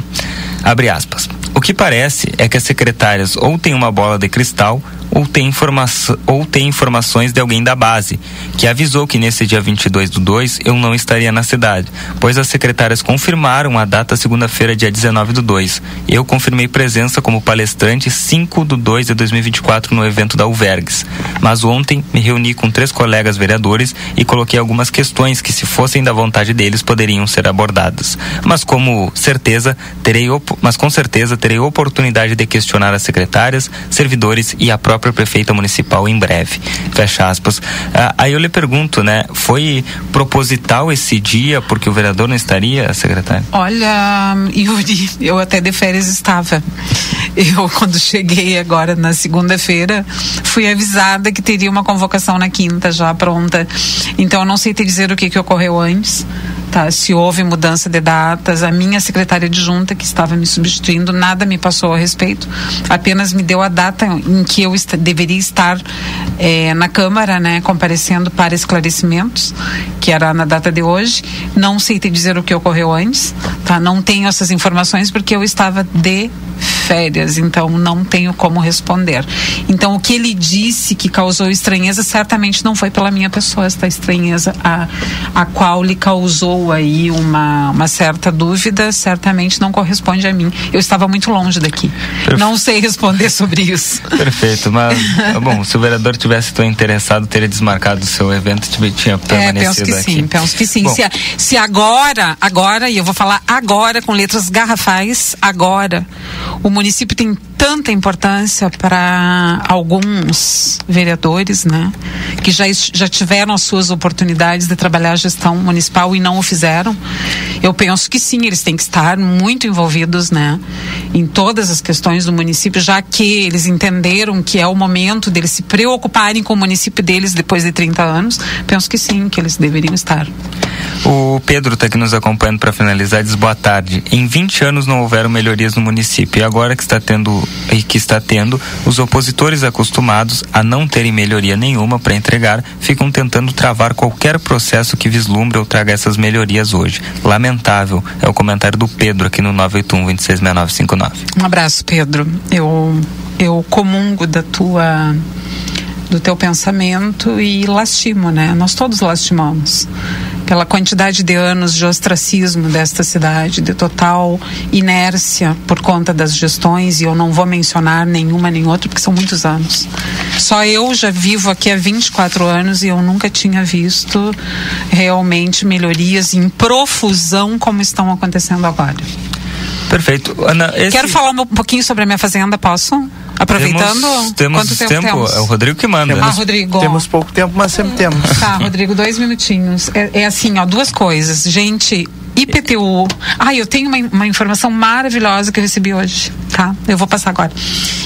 Abre aspas. O que parece é que as secretárias ou têm uma bola de cristal ou tem, informa ou tem informações de alguém da base, que avisou que nesse dia 22 do 2 eu não estaria na cidade, pois as secretárias confirmaram a data segunda-feira, dia 19 do 2. Eu confirmei presença como palestrante 5 do 2 de 2024 no evento da UVERGS. Mas ontem me reuni com três colegas vereadores e coloquei algumas questões que, se fossem da vontade deles, poderiam ser abordadas. Mas como certeza, terei mas com certeza terei oportunidade de questionar as secretárias, servidores e a própria prefeita municipal em breve. Fecha aspas. Ah, aí eu lhe pergunto, né? Foi proposital esse dia porque o vereador não estaria, secretário? Olha, Yuri, eu até de férias estava. Eu, quando cheguei agora na segunda-feira, fui avisada que teria uma convocação na quinta já pronta. Então, eu não sei te dizer o que, que ocorreu antes. Tá, se houve mudança de datas, a minha secretária de junta que estava me substituindo nada me passou a respeito, apenas me deu a data em que eu est deveria estar eh, na Câmara, né, comparecendo para esclarecimentos, que era na data de hoje. Não sei te dizer o que ocorreu antes, tá? Não tenho essas informações porque eu estava de férias, então não tenho como responder. Então o que ele disse que causou estranheza certamente não foi pela minha pessoa, esta estranheza a, a qual lhe causou aí uma, uma certa dúvida, certamente não corresponde a mim. Eu estava muito longe daqui. Perfe... Não sei responder sobre isso. Perfeito, mas bom, se o vereador tivesse tão interessado, teria desmarcado o seu evento, tinha permanecido é, penso que aqui. Sim, penso que sim. Bom, se, se agora, agora, e eu vou falar agora com letras garrafais, agora o município tem tanta importância para alguns vereadores, né, que já, já tiveram as suas oportunidades de trabalhar a gestão municipal e não o fizeram. Eu penso que sim, eles têm que estar muito envolvidos, né, em todas as questões do município, já que eles entenderam que é o momento deles se preocuparem com o município deles depois de 30 anos. Penso que sim, que eles deveriam estar. O Pedro está aqui nos acompanhando para finalizar diz boa tarde. Em 20 anos não houveram melhorias no município e agora que está tendo e que está tendo, os opositores acostumados a não terem melhoria nenhuma para entregar, ficam tentando travar qualquer processo que vislumbre ou traga essas melhorias hoje. Lamentável é o comentário do Pedro aqui no 981 266959. Um abraço, Pedro. Eu eu comungo da tua do teu pensamento e lastimo, né? Nós todos lastimamos pela quantidade de anos de ostracismo desta cidade, de total inércia por conta das gestões, e eu não vou mencionar nenhuma nem outra, porque são muitos anos. Só eu já vivo aqui há 24 anos e eu nunca tinha visto realmente melhorias em profusão como estão acontecendo agora. Perfeito. Ana, esse... Quero falar um pouquinho sobre a minha fazenda, posso? Aproveitando, Temos, temos quanto tempo, tempo, temos? é o Rodrigo que manda. Ah, Rodrigo. Temos pouco tempo, mas sempre temos. Tá, Rodrigo, dois minutinhos. É, é assim, ó, duas coisas. Gente, IPTU. Ah, eu tenho uma, uma informação maravilhosa que eu recebi hoje, tá? Eu vou passar agora.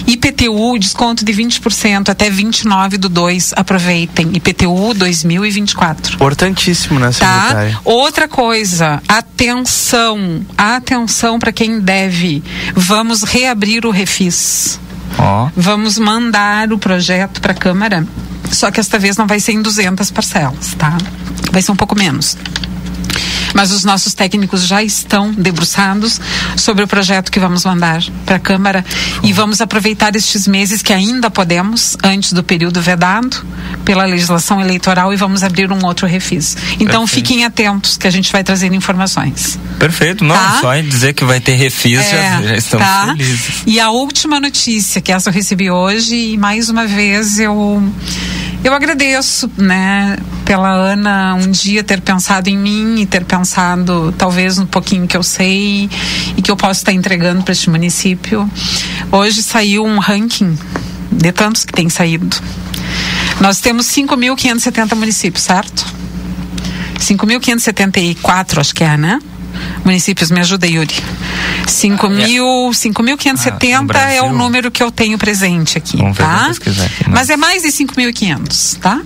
IPTU, desconto de 20% até 29 do 2. Aproveitem. IPTU 2024. Importantíssimo, né, Tá? Outra coisa, atenção, atenção para quem deve. Vamos reabrir o Refis. Vamos mandar o projeto para a Câmara, só que esta vez não vai ser em 200 parcelas, tá? Vai ser um pouco menos. Mas os nossos técnicos já estão debruçados sobre o projeto que vamos mandar para a Câmara e vamos aproveitar estes meses que ainda podemos, antes do período vedado pela legislação eleitoral, e vamos abrir um outro refis. Então Perfeito. fiquem atentos que a gente vai trazer informações. Perfeito, não, Tá? só em dizer que vai ter refis, já, É, já estamos tá? felizes. E a última notícia, que essa eu recebi hoje, e mais uma vez eu. Eu agradeço, né, pela Ana um dia ter pensado em mim e ter pensado talvez um pouquinho que eu sei e que eu posso estar entregando para este município. Hoje saiu um ranking de tantos que tem saído. Nós temos 5.570 municípios, certo? 5.574, acho que é, né? Municípios, me ajuda, Yuri. 5 mil, 5.570 é o número que eu tenho presente aqui, Vamos tá? aqui, né? Mas é mais de 5.500, tá?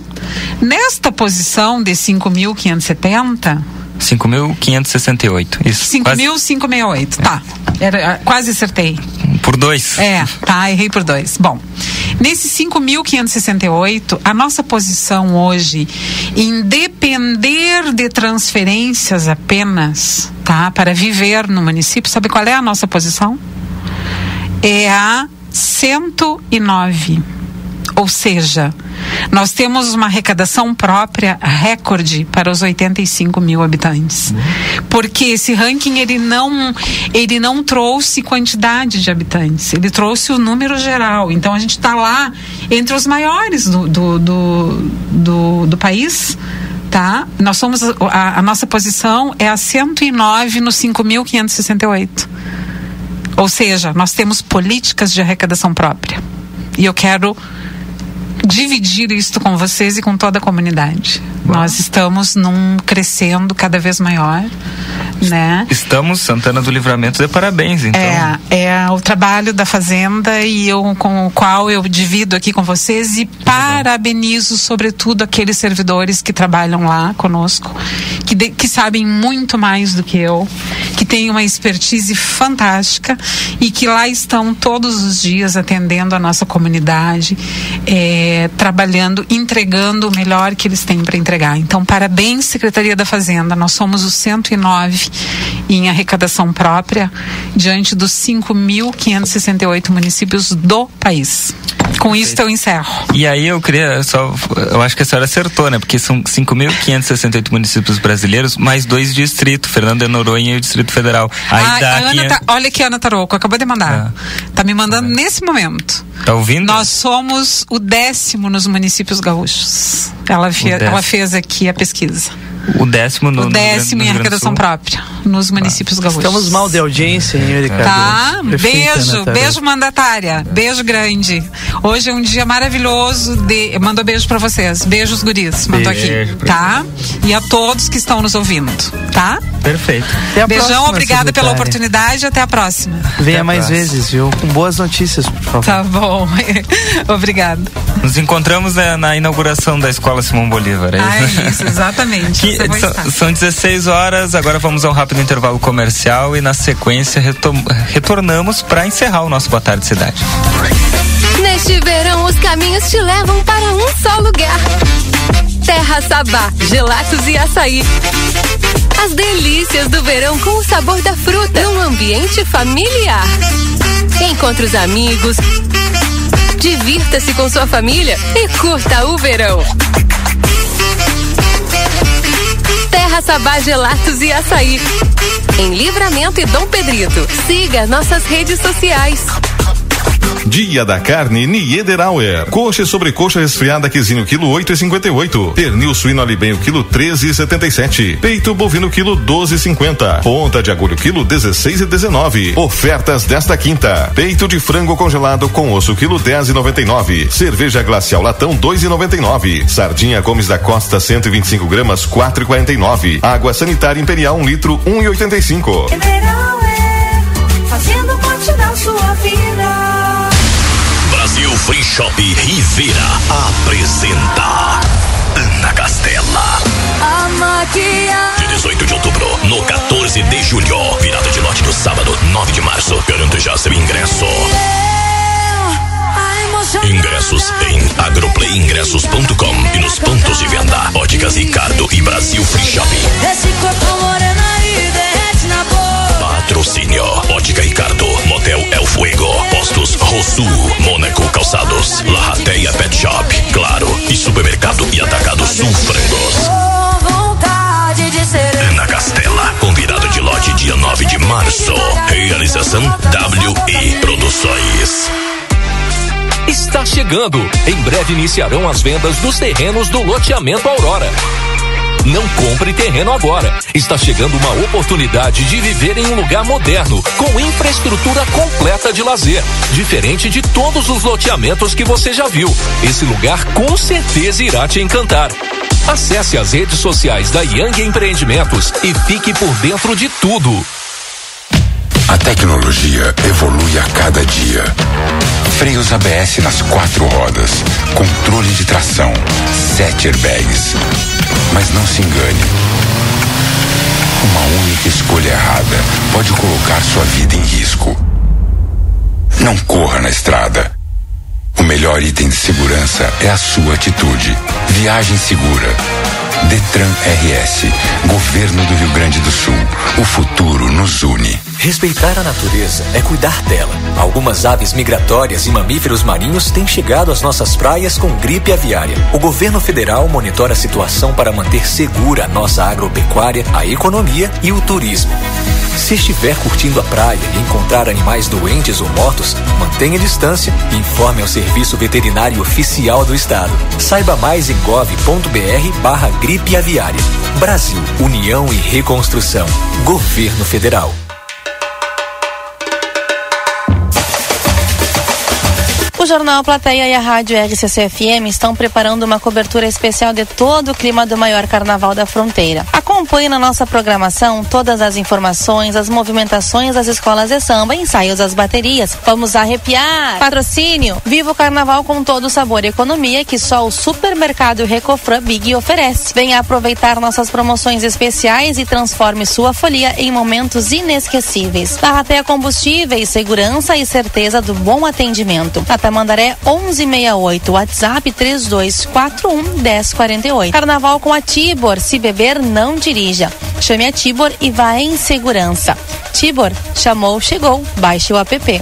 Nesta posição de 5.570, 5.568. Isso. quase 5.568, tá. Era, ah, quase acertei. por dois. É, tá, errei por dois. Bom, nesse 5.568, a nossa posição hoje, em depender de transferências apenas, tá, para viver no município, sabe qual é a nossa posição? É a 109. Ou seja, nós temos uma arrecadação própria recorde para os 85 mil habitantes. Porque esse ranking ele não, ele não trouxe quantidade de habitantes, ele trouxe o número geral. Então a gente está lá entre os maiores do, do, do, do, do país. Tá? Nós somos a, a nossa posição é a 109 no 5.568. Ou seja, nós temos políticas de arrecadação própria. E eu quero dividir isto com vocês e com toda a comunidade. Nós estamos num crescendo cada vez maior, né? Estamos, Santana do Livramento, de parabéns, então. É, é o trabalho da Fazenda e eu, com o qual eu divido aqui com vocês e parabenizo, sobretudo, aqueles servidores que trabalham lá conosco, que, de- que sabem muito mais do que eu, que têm uma expertise fantástica e que lá estão todos os dias atendendo a nossa comunidade, é, trabalhando, entregando o melhor que eles têm para entregar. Então, parabéns, Secretaria da Fazenda. Nós somos os 109 em arrecadação própria diante dos 5.568 municípios do país. Com isso eu encerro. E aí eu queria só. Eu acho que a senhora acertou, né? Porque são 5.568 municípios brasileiros, mais dois distritos, Fernando de Noronha e o Distrito Federal. Aí Ah, dá a Ana 500 tá- olha aqui, Ana Tarouco, acabou de mandar. Tá me mandando nesse momento. Tá ouvindo? Nós somos o décimo nos municípios gaúchos. Ela, fe- ela fez aqui a pesquisa. O décimo no. o no décimo Rio em arrecadação própria nos municípios gaúchos. Estamos mal de audiência, hein, Ricardo? Tá, Prefeita, beijo, tá? beijo mandatária, beijo grande. Hoje é um dia maravilhoso de, mandou beijo pra vocês, beijos guris, mandou Beijo aqui, tá? E a todos que estão nos ouvindo, tá? Perfeito. a Beijão, próxima, obrigada pela oportunidade, até a próxima. Venha Até a mais próxima. vezes, viu? Com boas notícias, por favor. Tá bom, obrigado. Nos encontramos né, na inauguração da Escola Simão Bolívar. É Ah, isso? é isso, exatamente. Que- Você vai são, estar. são 16 horas, agora vamos ao rápido intervalo comercial e na sequência retom- retornamos para encerrar o nosso Boa Tarde Cidade. Neste verão, os caminhos te levam para um só lugar. Terra Sabá, gelatos e açaí. As delícias do verão com o sabor da fruta num ambiente familiar. Encontre os amigos, divirta-se com sua família e curta o verão. Terra Sabá Gelatos e Açaí. Em Livramento e Dom Pedrito. Siga nossas redes sociais. Dia da carne Niederauer. Coxa e sobrecoxa resfriada quesinho quilo oito e cinquenta e oito. Pernil suíno alibenho quilo treze e setenta e sete. Peito bovino quilo doze e cinquenta. Ponta de agulho quilo dezesseis e dezenove. Ofertas desta quinta. Peito de frango congelado com osso quilo dez e noventa e nove. Cerveja glacial latão dois e noventa e nove. Sardinha Gomes da Costa 125 gramas quatro e quarenta e nove. Água sanitária imperial um litro um e oitenta e cinco. Mineral Shop Rivera apresenta Ana Castela. A maquiagem. De 18 de outubro, no 14 de julho. Virada de lote no sábado, 9 de março. Garanta já seu ingresso. Ingressos em agroplayingressos.com e nos pontos de venda. Óticas Ricardo e Brasil Free Shop. Esse corpo morena Patrocínio Ótica Ricardo, Motel El Fuego, Postos Rosul, Mônaco Calçados, Larrateia Pet Shop, Claro e Supermercado e Atacado Sul Frangos. Ana Castela, convidado de lote dia 9 de março. Realização WE Produções. Está chegando. Em breve iniciarão as vendas dos terrenos do loteamento Aurora. Não compre terreno agora. Está chegando uma oportunidade de viver em um lugar moderno, com infraestrutura completa de lazer, diferente de todos os loteamentos que você já viu. Esse lugar com certeza irá te encantar. Acesse as redes sociais da Yang Empreendimentos e fique por dentro de tudo. A tecnologia evolui a cada dia. Freios ABS nas quatro rodas, controle de tração, sete airbags. Mas não se engane. Uma única escolha errada pode colocar sua vida em risco. Não corra na estrada. O melhor item de segurança é a sua atitude. Viagem segura. Detran RS, Governo do Rio Grande do Sul. O futuro nos une. Respeitar a natureza é cuidar dela. Algumas aves migratórias e mamíferos marinhos têm chegado às nossas praias com gripe aviária. O governo federal monitora a situação para manter segura a nossa agropecuária, a economia e o turismo. Se estiver curtindo a praia e encontrar animais doentes ou mortos, mantenha distância e informe ao Serviço Veterinário Oficial do Estado. Saiba mais em gov.br barra gripe aviária. Brasil, União e Reconstrução. Governo Federal. O Jornal Plateia e a Rádio RCC-FM estão preparando uma cobertura especial de todo o clima do maior carnaval da fronteira. Acompanhe na nossa programação todas as informações, as movimentações das escolas de samba, ensaios das baterias. Vamos arrepiar! Patrocínio! Viva o carnaval com todo o sabor e economia que só o supermercado Recofran Big oferece. Venha aproveitar nossas promoções especiais e transforme sua folia em momentos inesquecíveis. Barrateia Combustíveis, segurança e certeza do bom atendimento. Na Tamandaré 1168, WhatsApp 3241 1048. Carnaval com a Tibor, se beber não dirija. Chame a Tibor e vá em segurança. Tibor, chamou, chegou. Baixe o app.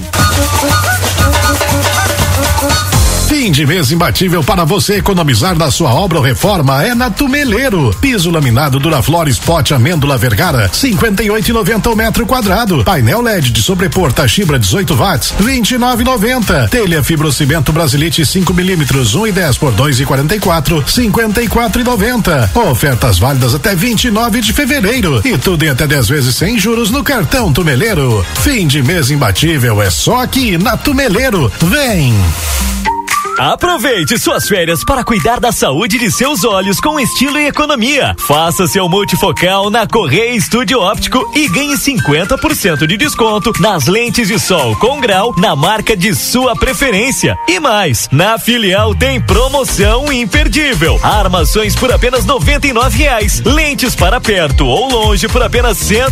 Fim de mês imbatível para você economizar na sua obra ou reforma é na Tumeleiro. Piso laminado Duraflor Spot Amêndola Vergara, 58,90 o metro quadrado. Painel LED de sobrepor Toshiba 18 watts, 29,90. Telha fibrocimento Brasilite 5 milímetros, 1 e 10 por 2,44, 54,90. Ofertas válidas até 29 de fevereiro e tudo em até 10 vezes sem juros no cartão Tumeleiro. Fim de mês imbatível é só aqui na Tumeleiro. Vem! Aproveite suas férias para cuidar da saúde de seus olhos com estilo e economia. Faça seu multifocal na Correia Estúdio Óptico e ganhe 50% de desconto nas lentes de sol com grau na marca de sua preferência. E mais, na filial tem promoção imperdível. Armações por apenas R$ reais. Lentes para perto ou longe por apenas R$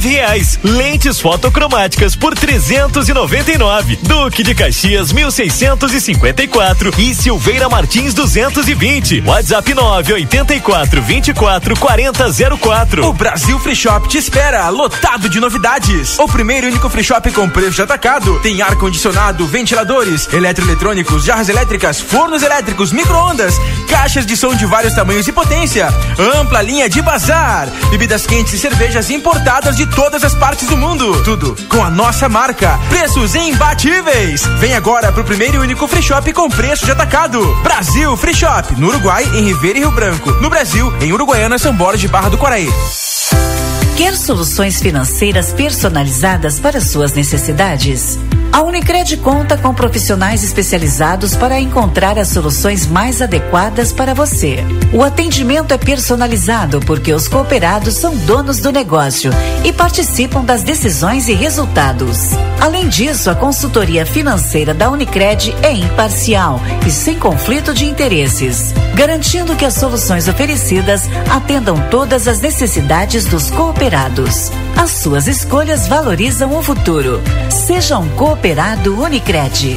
reais. Lentes fotocromáticas por 399. Duque de Caxias 1654 224 e Silveira Martins 220. WhatsApp 984 24 40 04. O Brasil Free Shop te espera, lotado de novidades. O primeiro e único free shop com preço de atacado. Tem ar-condicionado, ventiladores, eletroeletrônicos, jarras elétricas, fornos elétricos, micro-ondas, caixas de som de vários tamanhos e potência, ampla linha de bazar, bebidas quentes e cervejas importadas de todas as partes do mundo. Tudo com a nossa marca. Preços imbatíveis. Vem agora pro primeiro e único free shop com preço de atacado. Brasil Free Shop, no Uruguai, em Ribeira e Rio Branco. No Brasil, em Uruguaiana, São Borges de Barra do Quaraí. Quer soluções financeiras personalizadas para suas necessidades? A Unicred conta com profissionais especializados para encontrar as soluções mais adequadas para você. O atendimento é personalizado porque os cooperados são donos do negócio e participam das decisões e resultados. Além disso, a consultoria financeira da Unicred é imparcial e sem conflito de interesses, garantindo que as soluções oferecidas atendam todas as necessidades dos cooperados. As suas escolhas valorizam o futuro. Seja um cooperado Unicred.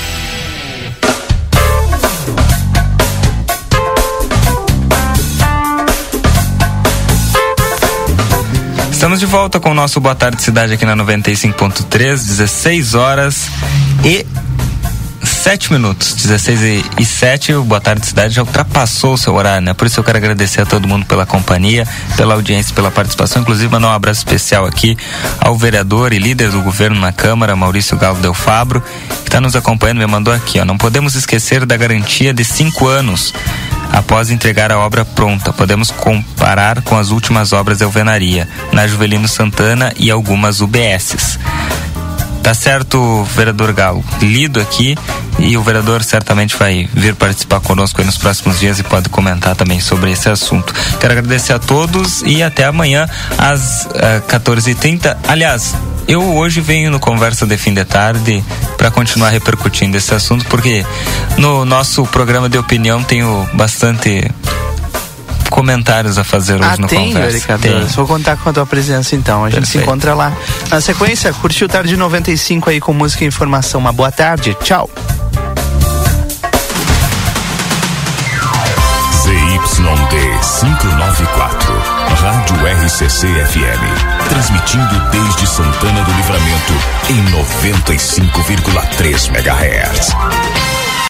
Estamos de volta com o nosso Boa Tarde Cidade aqui na 95.3, 16 horas. E 7 minutos, 16 e 7, o Boa Tarde Cidade já ultrapassou o seu horário, né? Por isso eu quero agradecer a todo mundo pela companhia, pela audiência, pela participação, inclusive mandar um abraço especial aqui ao vereador e líder do governo na Câmara, Maurício Galo Del Fabro, que está nos acompanhando, me mandou aqui, ó. Não podemos esquecer da garantia de cinco anos após entregar a obra pronta. Podemos comparar com as últimas obras de alvenaria, na Juvelino Santana e algumas UBSs. Tá certo, vereador Galo. Lido aqui e o vereador certamente vai vir participar conosco nos próximos dias e pode comentar também sobre esse assunto. Quero agradecer a todos e até amanhã às uh, eh, 14h30. Aliás, eu hoje venho no Conversa de Fim de Tarde para continuar repercutindo esse assunto, porque no nosso programa de opinião tenho bastante comentários a fazer hoje ah, no tem, Conversa. Tem. Vou contar com a tua presença então. A gente Perfeito. se encontra lá. Na sequência, curtiu Tarde 95 aí com música e informação. Uma boa tarde. Tchau. ZYD 594, Rádio RCC FM. Transmitindo desde Santana do Livramento em 95,3 MHz.